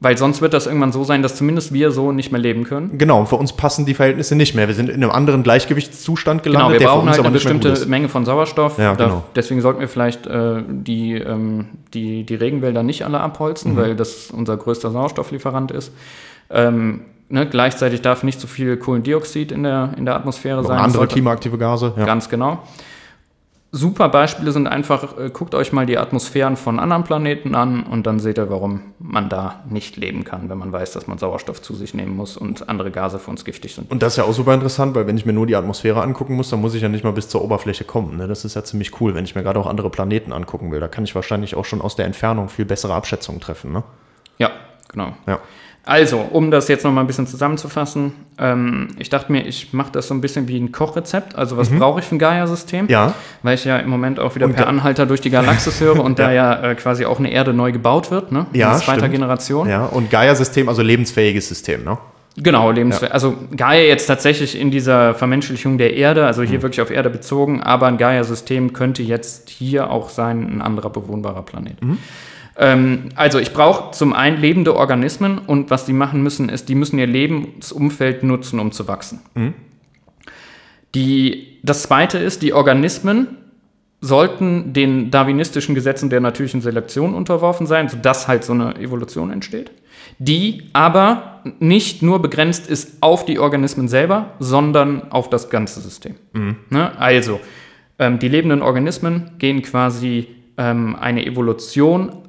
weil sonst wird das irgendwann so sein, dass zumindest wir so nicht mehr leben können. Genau, und für uns passen die Verhältnisse nicht mehr. Wir sind in einem anderen Gleichgewichtszustand gelandet, Genau, wir brauchen halt eine bestimmte. Menge von Sauerstoff. Ja, Da- genau. Deswegen sollten wir vielleicht äh, die, ähm, die, die Regenwälder nicht alle abholzen, Mhm. weil das unser größter Sauerstofflieferant ist. Ähm, ne, gleichzeitig darf nicht so viel Kohlendioxid in der, in der Atmosphäre Und sein. andere Sollte- klimaaktive Gase. Ja. Ganz genau. Super Beispiele sind einfach, äh, guckt euch mal die Atmosphären von anderen Planeten an und dann seht ihr, warum man da nicht leben kann, wenn man weiß, dass man Sauerstoff zu sich nehmen muss und andere Gase für uns giftig sind. Und das ist ja auch super interessant, weil wenn ich mir nur die Atmosphäre angucken muss, dann muss ich ja nicht mal bis zur Oberfläche kommen. Ne? Das ist ja ziemlich cool, wenn ich mir gerade auch andere Planeten angucken will. Da kann ich wahrscheinlich auch schon aus der Entfernung viel bessere Abschätzungen treffen. Ne? Ja, genau. Ja. Also, um das jetzt noch mal ein bisschen zusammenzufassen, ähm, ich dachte mir, ich mache das so ein bisschen wie ein Kochrezept. Also, was brauche ich für ein Gaia-System? Mhm. Ja. Weil ich ja im Moment auch wieder Und per Anhalter durch die Galaxis höre und da ja äh, quasi auch eine Erde neu gebaut wird, ne? Ja, In zweiter stimmt. Generation. Ja, und Gaia-System, also lebensfähiges System, ne? Genau, lebenswert. Also Gaia jetzt tatsächlich in dieser Vermenschlichung der Erde, also Mhm. hier wirklich auf Erde bezogen, aber ein Gaia-System könnte jetzt hier auch sein, ein anderer bewohnbarer Planet. Mhm. Ähm, also ich brauche zum einen lebende Organismen und was die machen müssen, ist, die müssen ihr Lebensumfeld nutzen, um zu wachsen. Mhm. Die, das zweite ist, die Organismen sollten den darwinistischen Gesetzen der natürlichen Selektion unterworfen sein, sodass halt so eine Evolution entsteht, die aber nicht nur begrenzt ist auf die Organismen selber, sondern auf das ganze System. Ne? Also, ähm, die lebenden Organismen gehen quasi ähm, eine Evolution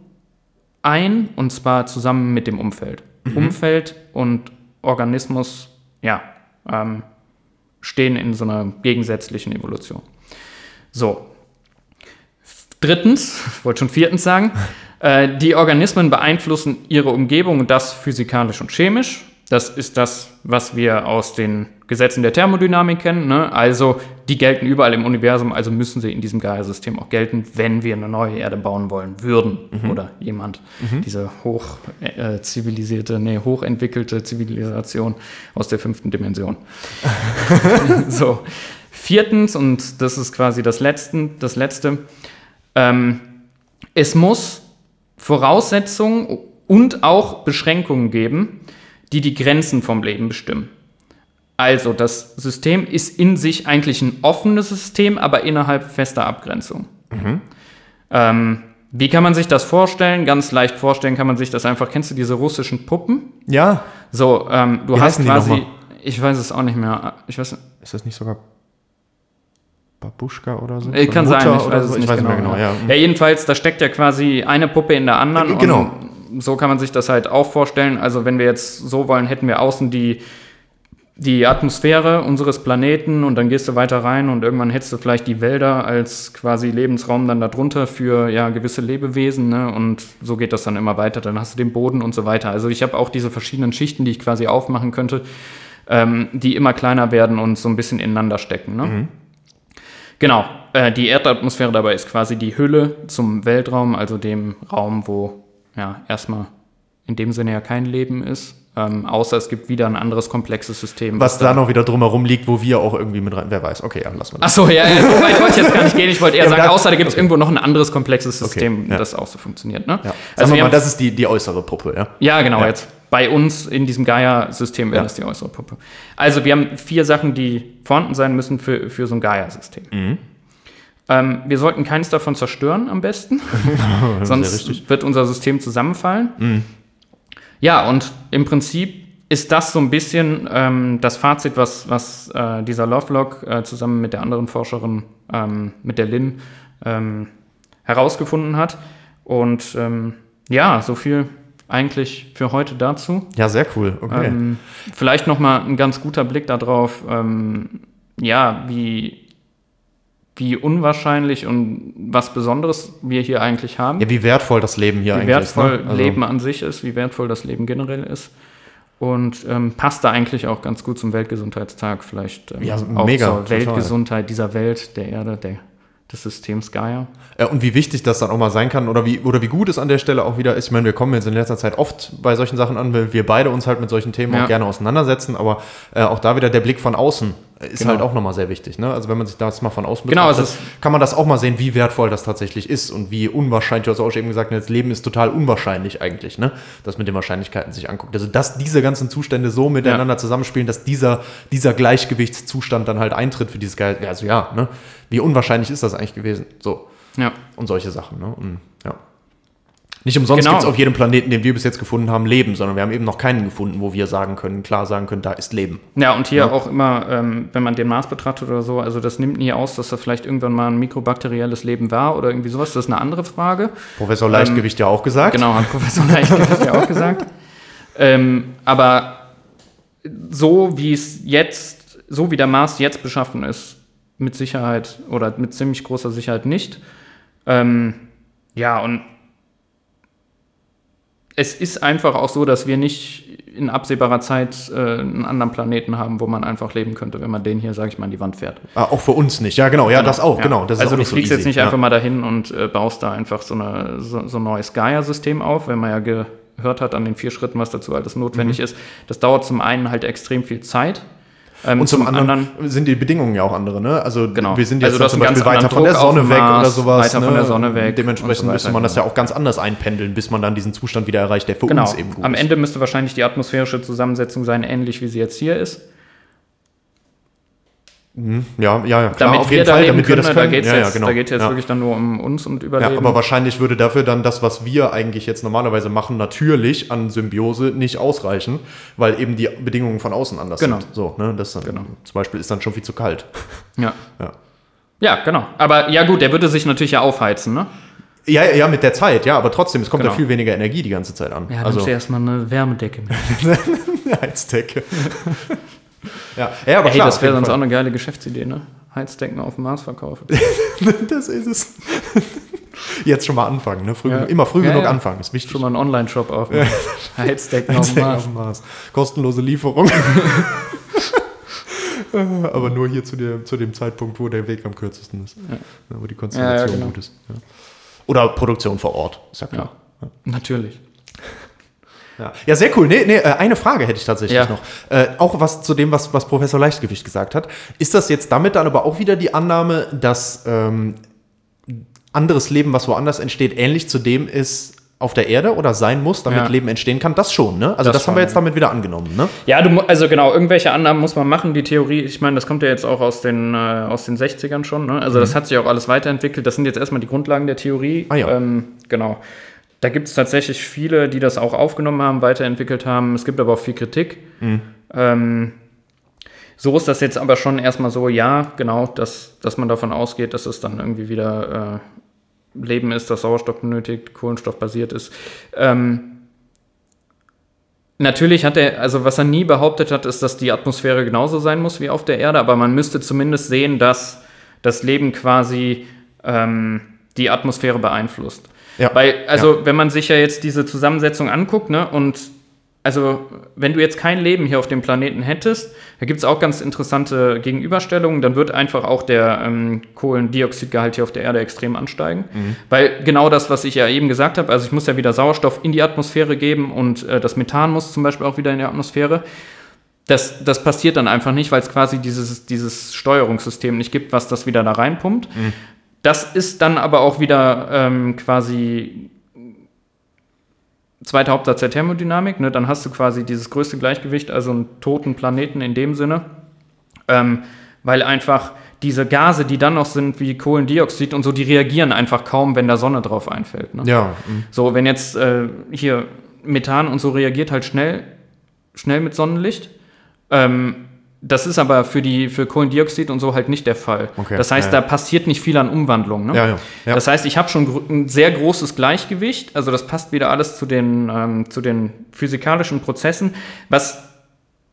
ein, und zwar zusammen mit dem Umfeld. Umfeld und Organismus, ja, ähm, stehen in so einer gegensätzlichen Evolution. So. Drittens, ich wollte schon viertens sagen, äh, die Organismen beeinflussen ihre Umgebung und das physikalisch und chemisch. Das ist das, was wir aus den Gesetzen der Thermodynamik kennen. Ne? Also, die gelten überall im Universum, also müssen sie in diesem Gaia-System auch gelten, wenn wir eine neue Erde bauen wollen würden. Oder jemand. Diese hoch äh, nee, hochentwickelte Zivilisation aus der fünften Dimension. so. Viertens, und das ist quasi das, Letzten, das Letzte, ähm, es muss Voraussetzungen und auch Beschränkungen geben, die die Grenzen vom Leben bestimmen. Also das System ist in sich eigentlich ein offenes System, aber innerhalb fester Abgrenzung. Ähm, wie kann man sich das vorstellen? Ganz leicht vorstellen kann man sich das einfach. Kennst du diese russischen Puppen? Ja. So, ähm, du Wie hast quasi, ich weiß es auch nicht mehr. Ich weiß, Ist das nicht sogar Babuschka oder so? Äh, kann Oder sein, Mutter ich weiß es so? nicht weiß genau. mehr genau. Ja. ja, jedenfalls, da steckt ja quasi eine Puppe in der anderen. Äh, genau. So kann man sich das halt auch vorstellen. Also wenn wir jetzt so wollen, hätten wir außen die, die Atmosphäre unseres Planeten und dann gehst du weiter rein und irgendwann hättest du vielleicht die Wälder als quasi Lebensraum dann darunter für ja gewisse Lebewesen ne? und so geht das dann immer weiter. Dann hast du den Boden und so weiter. Also ich habe auch diese verschiedenen Schichten, die ich quasi aufmachen könnte, ähm, die immer kleiner werden und so ein bisschen ineinander stecken. Ne? Genau, äh, die Erdatmosphäre dabei ist quasi die Hülle zum Weltraum, also dem Raum, wo ja erstmal in dem Sinne ja kein Leben ist, ähm, außer es gibt wieder ein anderes komplexes System. Was da noch wieder drumherum liegt, wo wir auch irgendwie mit rein. Wer weiß. Okay, ja, lassen wir das. Achso, ja, ja, so weit wollte ich jetzt gar nicht gehen. Ich wollte eher Ja, sagen, da- außer da gibt es irgendwo noch ein anderes komplexes System, ja. das auch so funktioniert. Ne? Ja. Also mal, das ist die, die äußere Puppe, ja? ja, genau, jetzt bei uns in diesem Gaia-System wäre das die äußere Puppe. Also wir haben vier Sachen, die vorhanden sein müssen für, für so ein Gaia-System. Mhm. Ähm, wir sollten keins davon zerstören am besten, sonst. Mhm. wird unser System zusammenfallen. Ja, und im Prinzip ist das so ein bisschen ähm, das Fazit, was, was äh, dieser Lovelock äh, zusammen mit der anderen Forscherin, ähm, mit der Lynn, ähm, herausgefunden hat. Und ähm, ja, so viel eigentlich für heute dazu. Ja, sehr cool. Okay. Ähm, vielleicht noch mal ein ganz guter Blick darauf, ähm, ja, wie, wie unwahrscheinlich und was Besonderes wir hier eigentlich haben. ja, wie wertvoll das Leben hier wie eigentlich wertvoll ist. Ne? Also- Leben an sich ist, wie wertvoll das Leben generell ist. Und ähm, passt da eigentlich auch ganz gut zum Weltgesundheitstag, vielleicht ähm, Ja, auch mega, zur total. Weltgesundheit dieser Welt, der Erde, der, des Systems Gaia. Ja, und wie wichtig das dann auch mal sein kann oder wie, oder wie gut es an der Stelle auch wieder ist. Ich meine, wir kommen jetzt in letzter Zeit oft bei solchen Sachen an, weil wir beide uns halt mit solchen Themen Ja. auch gerne auseinandersetzen, aber äh, auch da wieder der Blick von außen ist Genau. halt auch nochmal sehr wichtig. Ne? Also wenn man sich das mal von außen Genau, betrachtet, ist- kann man das auch mal sehen, wie wertvoll das tatsächlich ist und wie unwahrscheinlich, du hast auch schon eben gesagt, das Leben ist total unwahrscheinlich eigentlich, ne? das mit den Wahrscheinlichkeiten sich anguckt. Also dass diese ganzen Zustände so miteinander zusammenspielen, dass dieser, dieser Gleichgewichtszustand dann halt eintritt für dieses Geil. Also ja, ne? wie unwahrscheinlich ist das eigentlich gewesen? So Ja. und solche Sachen. Ne? Und, ja. Nicht umsonst Genau. gibt es auf jedem Planeten, den wir bis jetzt gefunden haben, Leben, sondern wir haben eben noch keinen gefunden, wo wir sagen können, klar sagen können, da ist Leben. Ja, und hier auch immer, ähm, wenn man den Mars betrachtet oder so, also das nimmt nie aus, dass da vielleicht irgendwann mal ein mikrobakterielles Leben war oder irgendwie sowas. Das ist eine andere Frage. Professor Leichtgewicht ja auch gesagt. Genau, hat Professor Leichtgewicht ja auch gesagt. Ähm, aber so wie es jetzt, so wie der Mars jetzt beschaffen ist, mit Sicherheit oder mit ziemlich großer Sicherheit nicht. Ähm, ja, und es ist einfach auch so, dass wir nicht in absehbarer Zeit äh, einen anderen Planeten haben, wo man einfach leben könnte, wenn man den hier, sage ich mal, an die Wand fährt. Ah, auch für uns nicht. Ja, genau. Ja, das auch. Ja. Genau. Das ist also auch du so fliegst easy. jetzt nicht ja. einfach mal dahin und äh, baust da einfach so, eine, so, so ein neues Gaia-System auf, wenn man ja gehört hat an den vier Schritten, was dazu alles notwendig ist. Das dauert zum einen halt extrem viel Zeit. Ähm. Und zum, anderen, sind die Bedingungen ja auch andere, ne? Also Genau. wir sind jetzt Also hast zum Beispiel weiter anderen von der Druck Sonne weg Mars, oder sowas. weiter ne? von der Sonne weg Dementsprechend so müsste man das ja auch ganz anders einpendeln, bis man dann diesen Zustand wieder erreicht, der für genau. uns eben gut Am ist. Ende müsste wahrscheinlich die atmosphärische Zusammensetzung sein, ähnlich wie sie jetzt hier ist. Ja, ja, ja, klar, Damit auf wir jeden da Fall, damit wir das können, können. Da geht es ja, jetzt, ja, genau. da geht's jetzt ja. wirklich dann nur um uns und Ja, Überleben. aber wahrscheinlich würde dafür dann das, was wir eigentlich jetzt normalerweise machen, natürlich an Symbiose nicht ausreichen, weil eben die Bedingungen von außen anders Genau. sind. So, ne? das dann, Genau. Zum Beispiel ist dann schon viel zu kalt. ja. Ja. ja, genau. Aber ja gut, der würde sich natürlich ja aufheizen, ne? Ja, ja, mit der Zeit, ja, aber trotzdem, es kommt Genau. ja viel weniger Energie die ganze Zeit an. Ja, dann also also, erstmal eine Wärmedecke mit. Heizdecke. ja. ja, aber Hey, klar, das auf wäre sonst auch eine geile Geschäftsidee, ne? Heizdecken auf dem Mars verkaufen. Das ist es. Jetzt schon mal anfangen, ne? Früh, Ja. Immer früh Ja, genug ja. anfangen, ist wichtig. Schon mal einen Online-Shop aufmachen. Heizdecken auf dem Heizdecken Mars. auf dem Mars. Kostenlose Lieferung. Aber nur hier zu, der, zu dem Zeitpunkt, wo der Weg am kürzesten ist. Wo die Konstellation genau. gut ist. Oder Produktion vor Ort, ist ja klar. Natürlich. Ja, ja sehr cool. Nee, nee, äh, eine Frage hätte ich tatsächlich Ja. noch. Äh, auch was zu dem, was, was Professor Leichtgewicht gesagt hat. Ist das jetzt damit dann aber auch wieder die Annahme, dass ähm, anderes Leben, was woanders entsteht, ähnlich zu dem ist auf der Erde oder sein muss, damit Ja. Leben entstehen kann? Das schon, ne? Also das, Das haben wir jetzt damit wieder angenommen, ne? Ja, du, also genau, irgendwelche Annahmen muss man machen. Die Theorie, ich meine, das kommt ja jetzt auch aus den, äh, aus den 60ern schon. Ne? Also das hat sich auch alles weiterentwickelt. Das sind jetzt erstmal die Grundlagen der Theorie. Mhm. Ah ja. ähm, genau. Da gibt es tatsächlich viele, die das auch aufgenommen haben, weiterentwickelt haben. Es gibt aber auch viel Kritik. Mhm. Ähm, so ist das jetzt aber schon erstmal so, ja, genau, dass, dass man davon ausgeht, dass es dann irgendwie wieder äh, Leben ist, das Sauerstoff benötigt, kohlenstoffbasiert ist. Ähm, Natürlich hat er, also was er nie behauptet hat, ist, dass die Atmosphäre genauso sein muss wie auf der Erde, aber man müsste zumindest sehen, dass das Leben quasi ähm, die Atmosphäre beeinflusst. Ja. Weil, also, wenn man sich ja jetzt diese Zusammensetzung anguckt, ne, und also, wenn du jetzt kein Leben hier auf dem Planeten hättest, da gibt es auch ganz interessante Gegenüberstellungen, dann wird einfach auch der ähm, Kohlendioxidgehalt hier auf der Erde extrem ansteigen. Weil genau das, was ich ja eben gesagt habe, also ich muss ja wieder Sauerstoff in die Atmosphäre geben und äh, das Methan muss zum Beispiel auch wieder in die Atmosphäre. Das, das passiert dann einfach nicht, weil es quasi dieses, dieses Steuerungssystem nicht gibt, was das wieder da reinpumpt. Das ist dann aber auch wieder ähm, quasi zweiter Hauptsatz der Thermodynamik. Ne? Dann hast du quasi dieses größte Gleichgewicht, also einen toten Planeten in dem Sinne, ähm, weil einfach diese Gase, die dann noch sind, wie Kohlendioxid und so, die reagieren einfach kaum, wenn da Sonne drauf einfällt. Ne? Ja. mhm. So, wenn jetzt äh, hier Methan und so reagiert halt schnell, schnell mit Sonnenlicht. Ähm, das ist aber für, die, für Kohlendioxid und so halt nicht der Fall. Okay, Das heißt, ja, ja. da passiert nicht viel an Umwandlung. Ne? Ja. Das heißt, ich habe schon ein sehr großes Gleichgewicht. Also das passt wieder alles zu den, ähm, zu den physikalischen Prozessen. Was,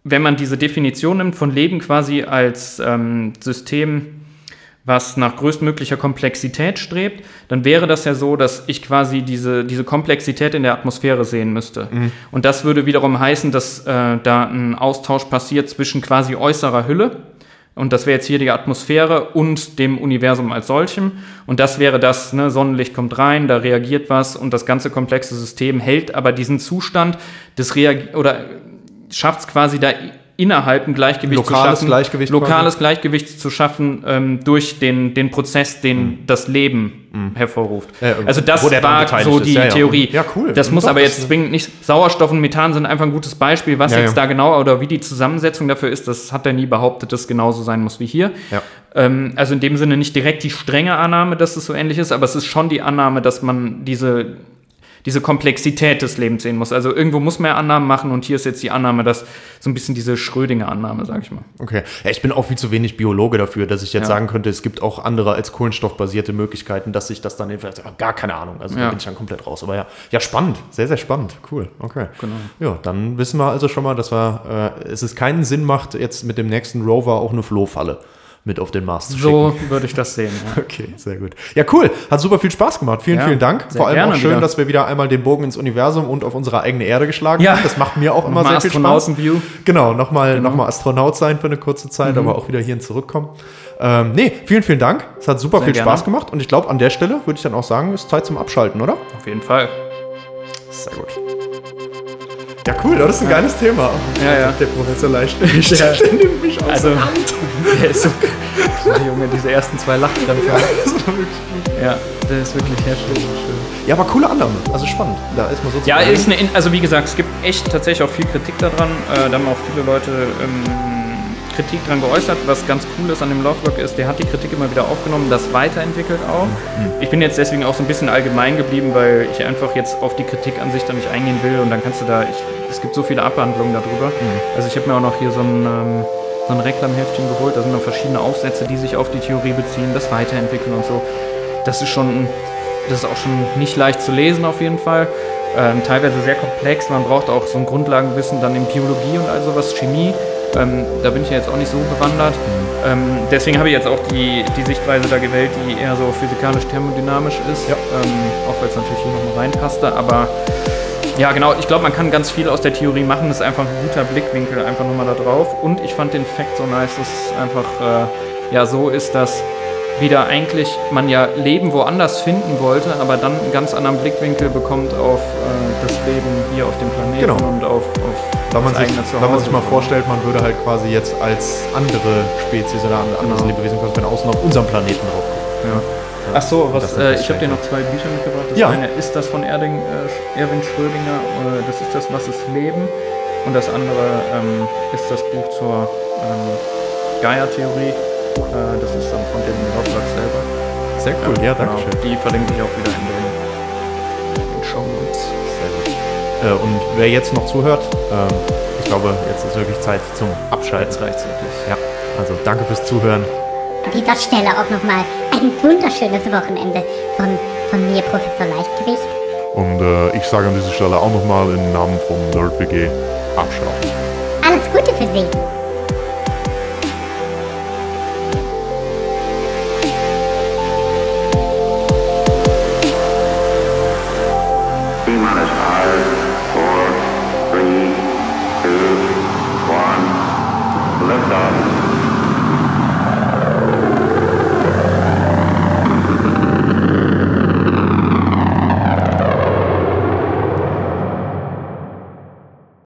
wenn man diese Definition nimmt von Leben quasi als ähm, System, was nach größtmöglicher Komplexität strebt, dann wäre das ja so, dass ich quasi diese, diese Komplexität in der Atmosphäre sehen müsste. Und das würde wiederum heißen, dass äh, da ein Austausch passiert zwischen quasi äußerer Hülle, und das wäre jetzt hier die Atmosphäre und dem Universum als solchem. Und das wäre das, ne, Sonnenlicht kommt rein, da reagiert was und das ganze komplexe System hält aber diesen Zustand des Reag oder schafft es quasi da innerhalb ein Gleichgewicht Lokales zu schaffen. Gleichgewicht Lokales Gleichgewicht zu schaffen ähm, durch den, den Prozess, den das Leben hervorruft. Mhm. Ja, also das war so die Ja, ja. Theorie. Ja, cool. Das muss Doch, aber jetzt zwingend nicht. Sauerstoff und Methan sind einfach ein gutes Beispiel. Was jetzt da genau oder wie die Zusammensetzung dafür ist, das hat er nie behauptet, dass es genauso sein muss wie hier. Ähm, also in dem Sinne nicht direkt die strenge Annahme, dass es so ähnlich ist, aber es ist schon die Annahme, dass man diese, diese Komplexität des Lebens sehen muss. Also irgendwo muss man ja Annahmen machen und hier ist jetzt die Annahme, dass so ein bisschen diese Schrödinger-Annahme, sag ich mal. Okay. Ja, ich bin auch viel zu wenig Biologe dafür, dass ich jetzt Ja. sagen könnte, es gibt auch andere als kohlenstoffbasierte Möglichkeiten, dass sich das dann einfach, gar keine Ahnung. Also da Ja. bin ich dann komplett raus. Aber ja, ja, spannend. Sehr, sehr spannend. Cool. Okay. Genau. Ja, dann wissen wir also schon mal, dass wir, äh, es ist keinen Sinn macht, jetzt mit dem nächsten Rover auch eine Flohfalle mit auf den Mars zu schicken. So würde ich das sehen. Ja. Okay, sehr gut. Ja, cool. Hat super viel Spaß gemacht. Vielen, Ja, vielen Dank. Vor allem auch schön, wieder. dass wir wieder einmal den Bogen ins Universum und auf unsere eigene Erde geschlagen Ja. haben. Das macht mir auch immer sehr viel Spaß. Astronautenview. Genau, nochmal noch mal Astronaut sein für eine kurze Zeit, aber auch wieder hierhin zurückkommen. Ähm, nee, vielen, vielen Dank. Es hat super Sehr viel gerne. Spaß gemacht und ich glaube, an der Stelle würde ich dann auch sagen, ist Zeit zum Abschalten, oder? Auf jeden Fall. Sehr gut. Ja, cool, das ist ein geiles Thema. Ja, ja. Der Professor Leicht. Der, der nimmt mich aus Also, der Hand. der ist so. Junge, diese ersten zwei Lachkrämpfe. Das war wirklich gut. Ja, der ist wirklich heftig. Ja, aber coole Annahme. Also spannend. Da ist man so Ja, ist eine, In- also wie gesagt, es gibt echt tatsächlich auch viel Kritik daran. Äh, da haben auch viele Leute ähm, Kritik dran geäußert. Was ganz cool ist an dem Lovework ist, der hat die Kritik immer wieder aufgenommen, das weiterentwickelt auch. Ich bin jetzt deswegen auch so ein bisschen allgemein geblieben, weil ich einfach jetzt auf die Kritik an sich da nicht eingehen will und dann kannst du da, ich, es gibt so viele Abhandlungen darüber. Also ich habe mir auch noch hier so ein, ähm, so ein Reklamheftchen geholt, da sind noch verschiedene Aufsätze, die sich auf die Theorie beziehen, das Weiterentwickeln und so. Das ist schon, das ist auch schon nicht leicht zu lesen auf jeden Fall. Ähm, teilweise sehr komplex, man braucht auch so ein Grundlagenwissen dann in Biologie und all sowas, Chemie. Ähm, da bin ich ja jetzt auch nicht so bewandert. Ähm, deswegen habe ich jetzt auch die, die Sichtweise da gewählt, die eher so physikalisch-thermodynamisch ist. Ja. Ähm, auch weil es natürlich hier nochmal reinpasste. Aber ja, genau, ich glaube, man kann ganz viel aus der Theorie machen. Das ist einfach ein guter Blickwinkel einfach nochmal da drauf. Und ich fand den Fact so nice, dass es einfach äh, ja so ist, dass wieder eigentlich man ja Leben woanders finden wollte, aber dann einen ganz anderen Blickwinkel bekommt auf äh, das Leben hier auf dem Planeten Genau. und auf, auf Wenn man, sich, wenn man sich mal vorstellt, man würde halt quasi jetzt als andere Spezies oder ein anderes Genau. Lebewesen quasi von außen auf unserem Planeten drauf gucken. Ja. Ach so, was, äh, ich habe dir noch zwei Bücher mitgebracht. Das Ja. eine ist das von Erding, äh, Erwin Schrödinger, äh, das ist das, was ist Leben. Und das andere ähm, ist das Buch zur ähm, Gaia-Theorie. Äh, das ist dann von dem Lovelock selber. Sehr cool, ja, danke Genau. schön. Die verlinke ich auch wieder in den, Äh, und wer jetzt noch zuhört, ähm, ich glaube, jetzt ist wirklich Zeit zum Abschalten. Jetzt reicht's wirklich. Ja, also danke fürs Zuhören. An dieser Stelle auch nochmal ein wunderschönes Wochenende von, von mir, Professor Leichtgewicht. Und äh, ich sage an dieser Stelle auch nochmal im Namen von NerdWG abschalten. Alles Gute für Sie.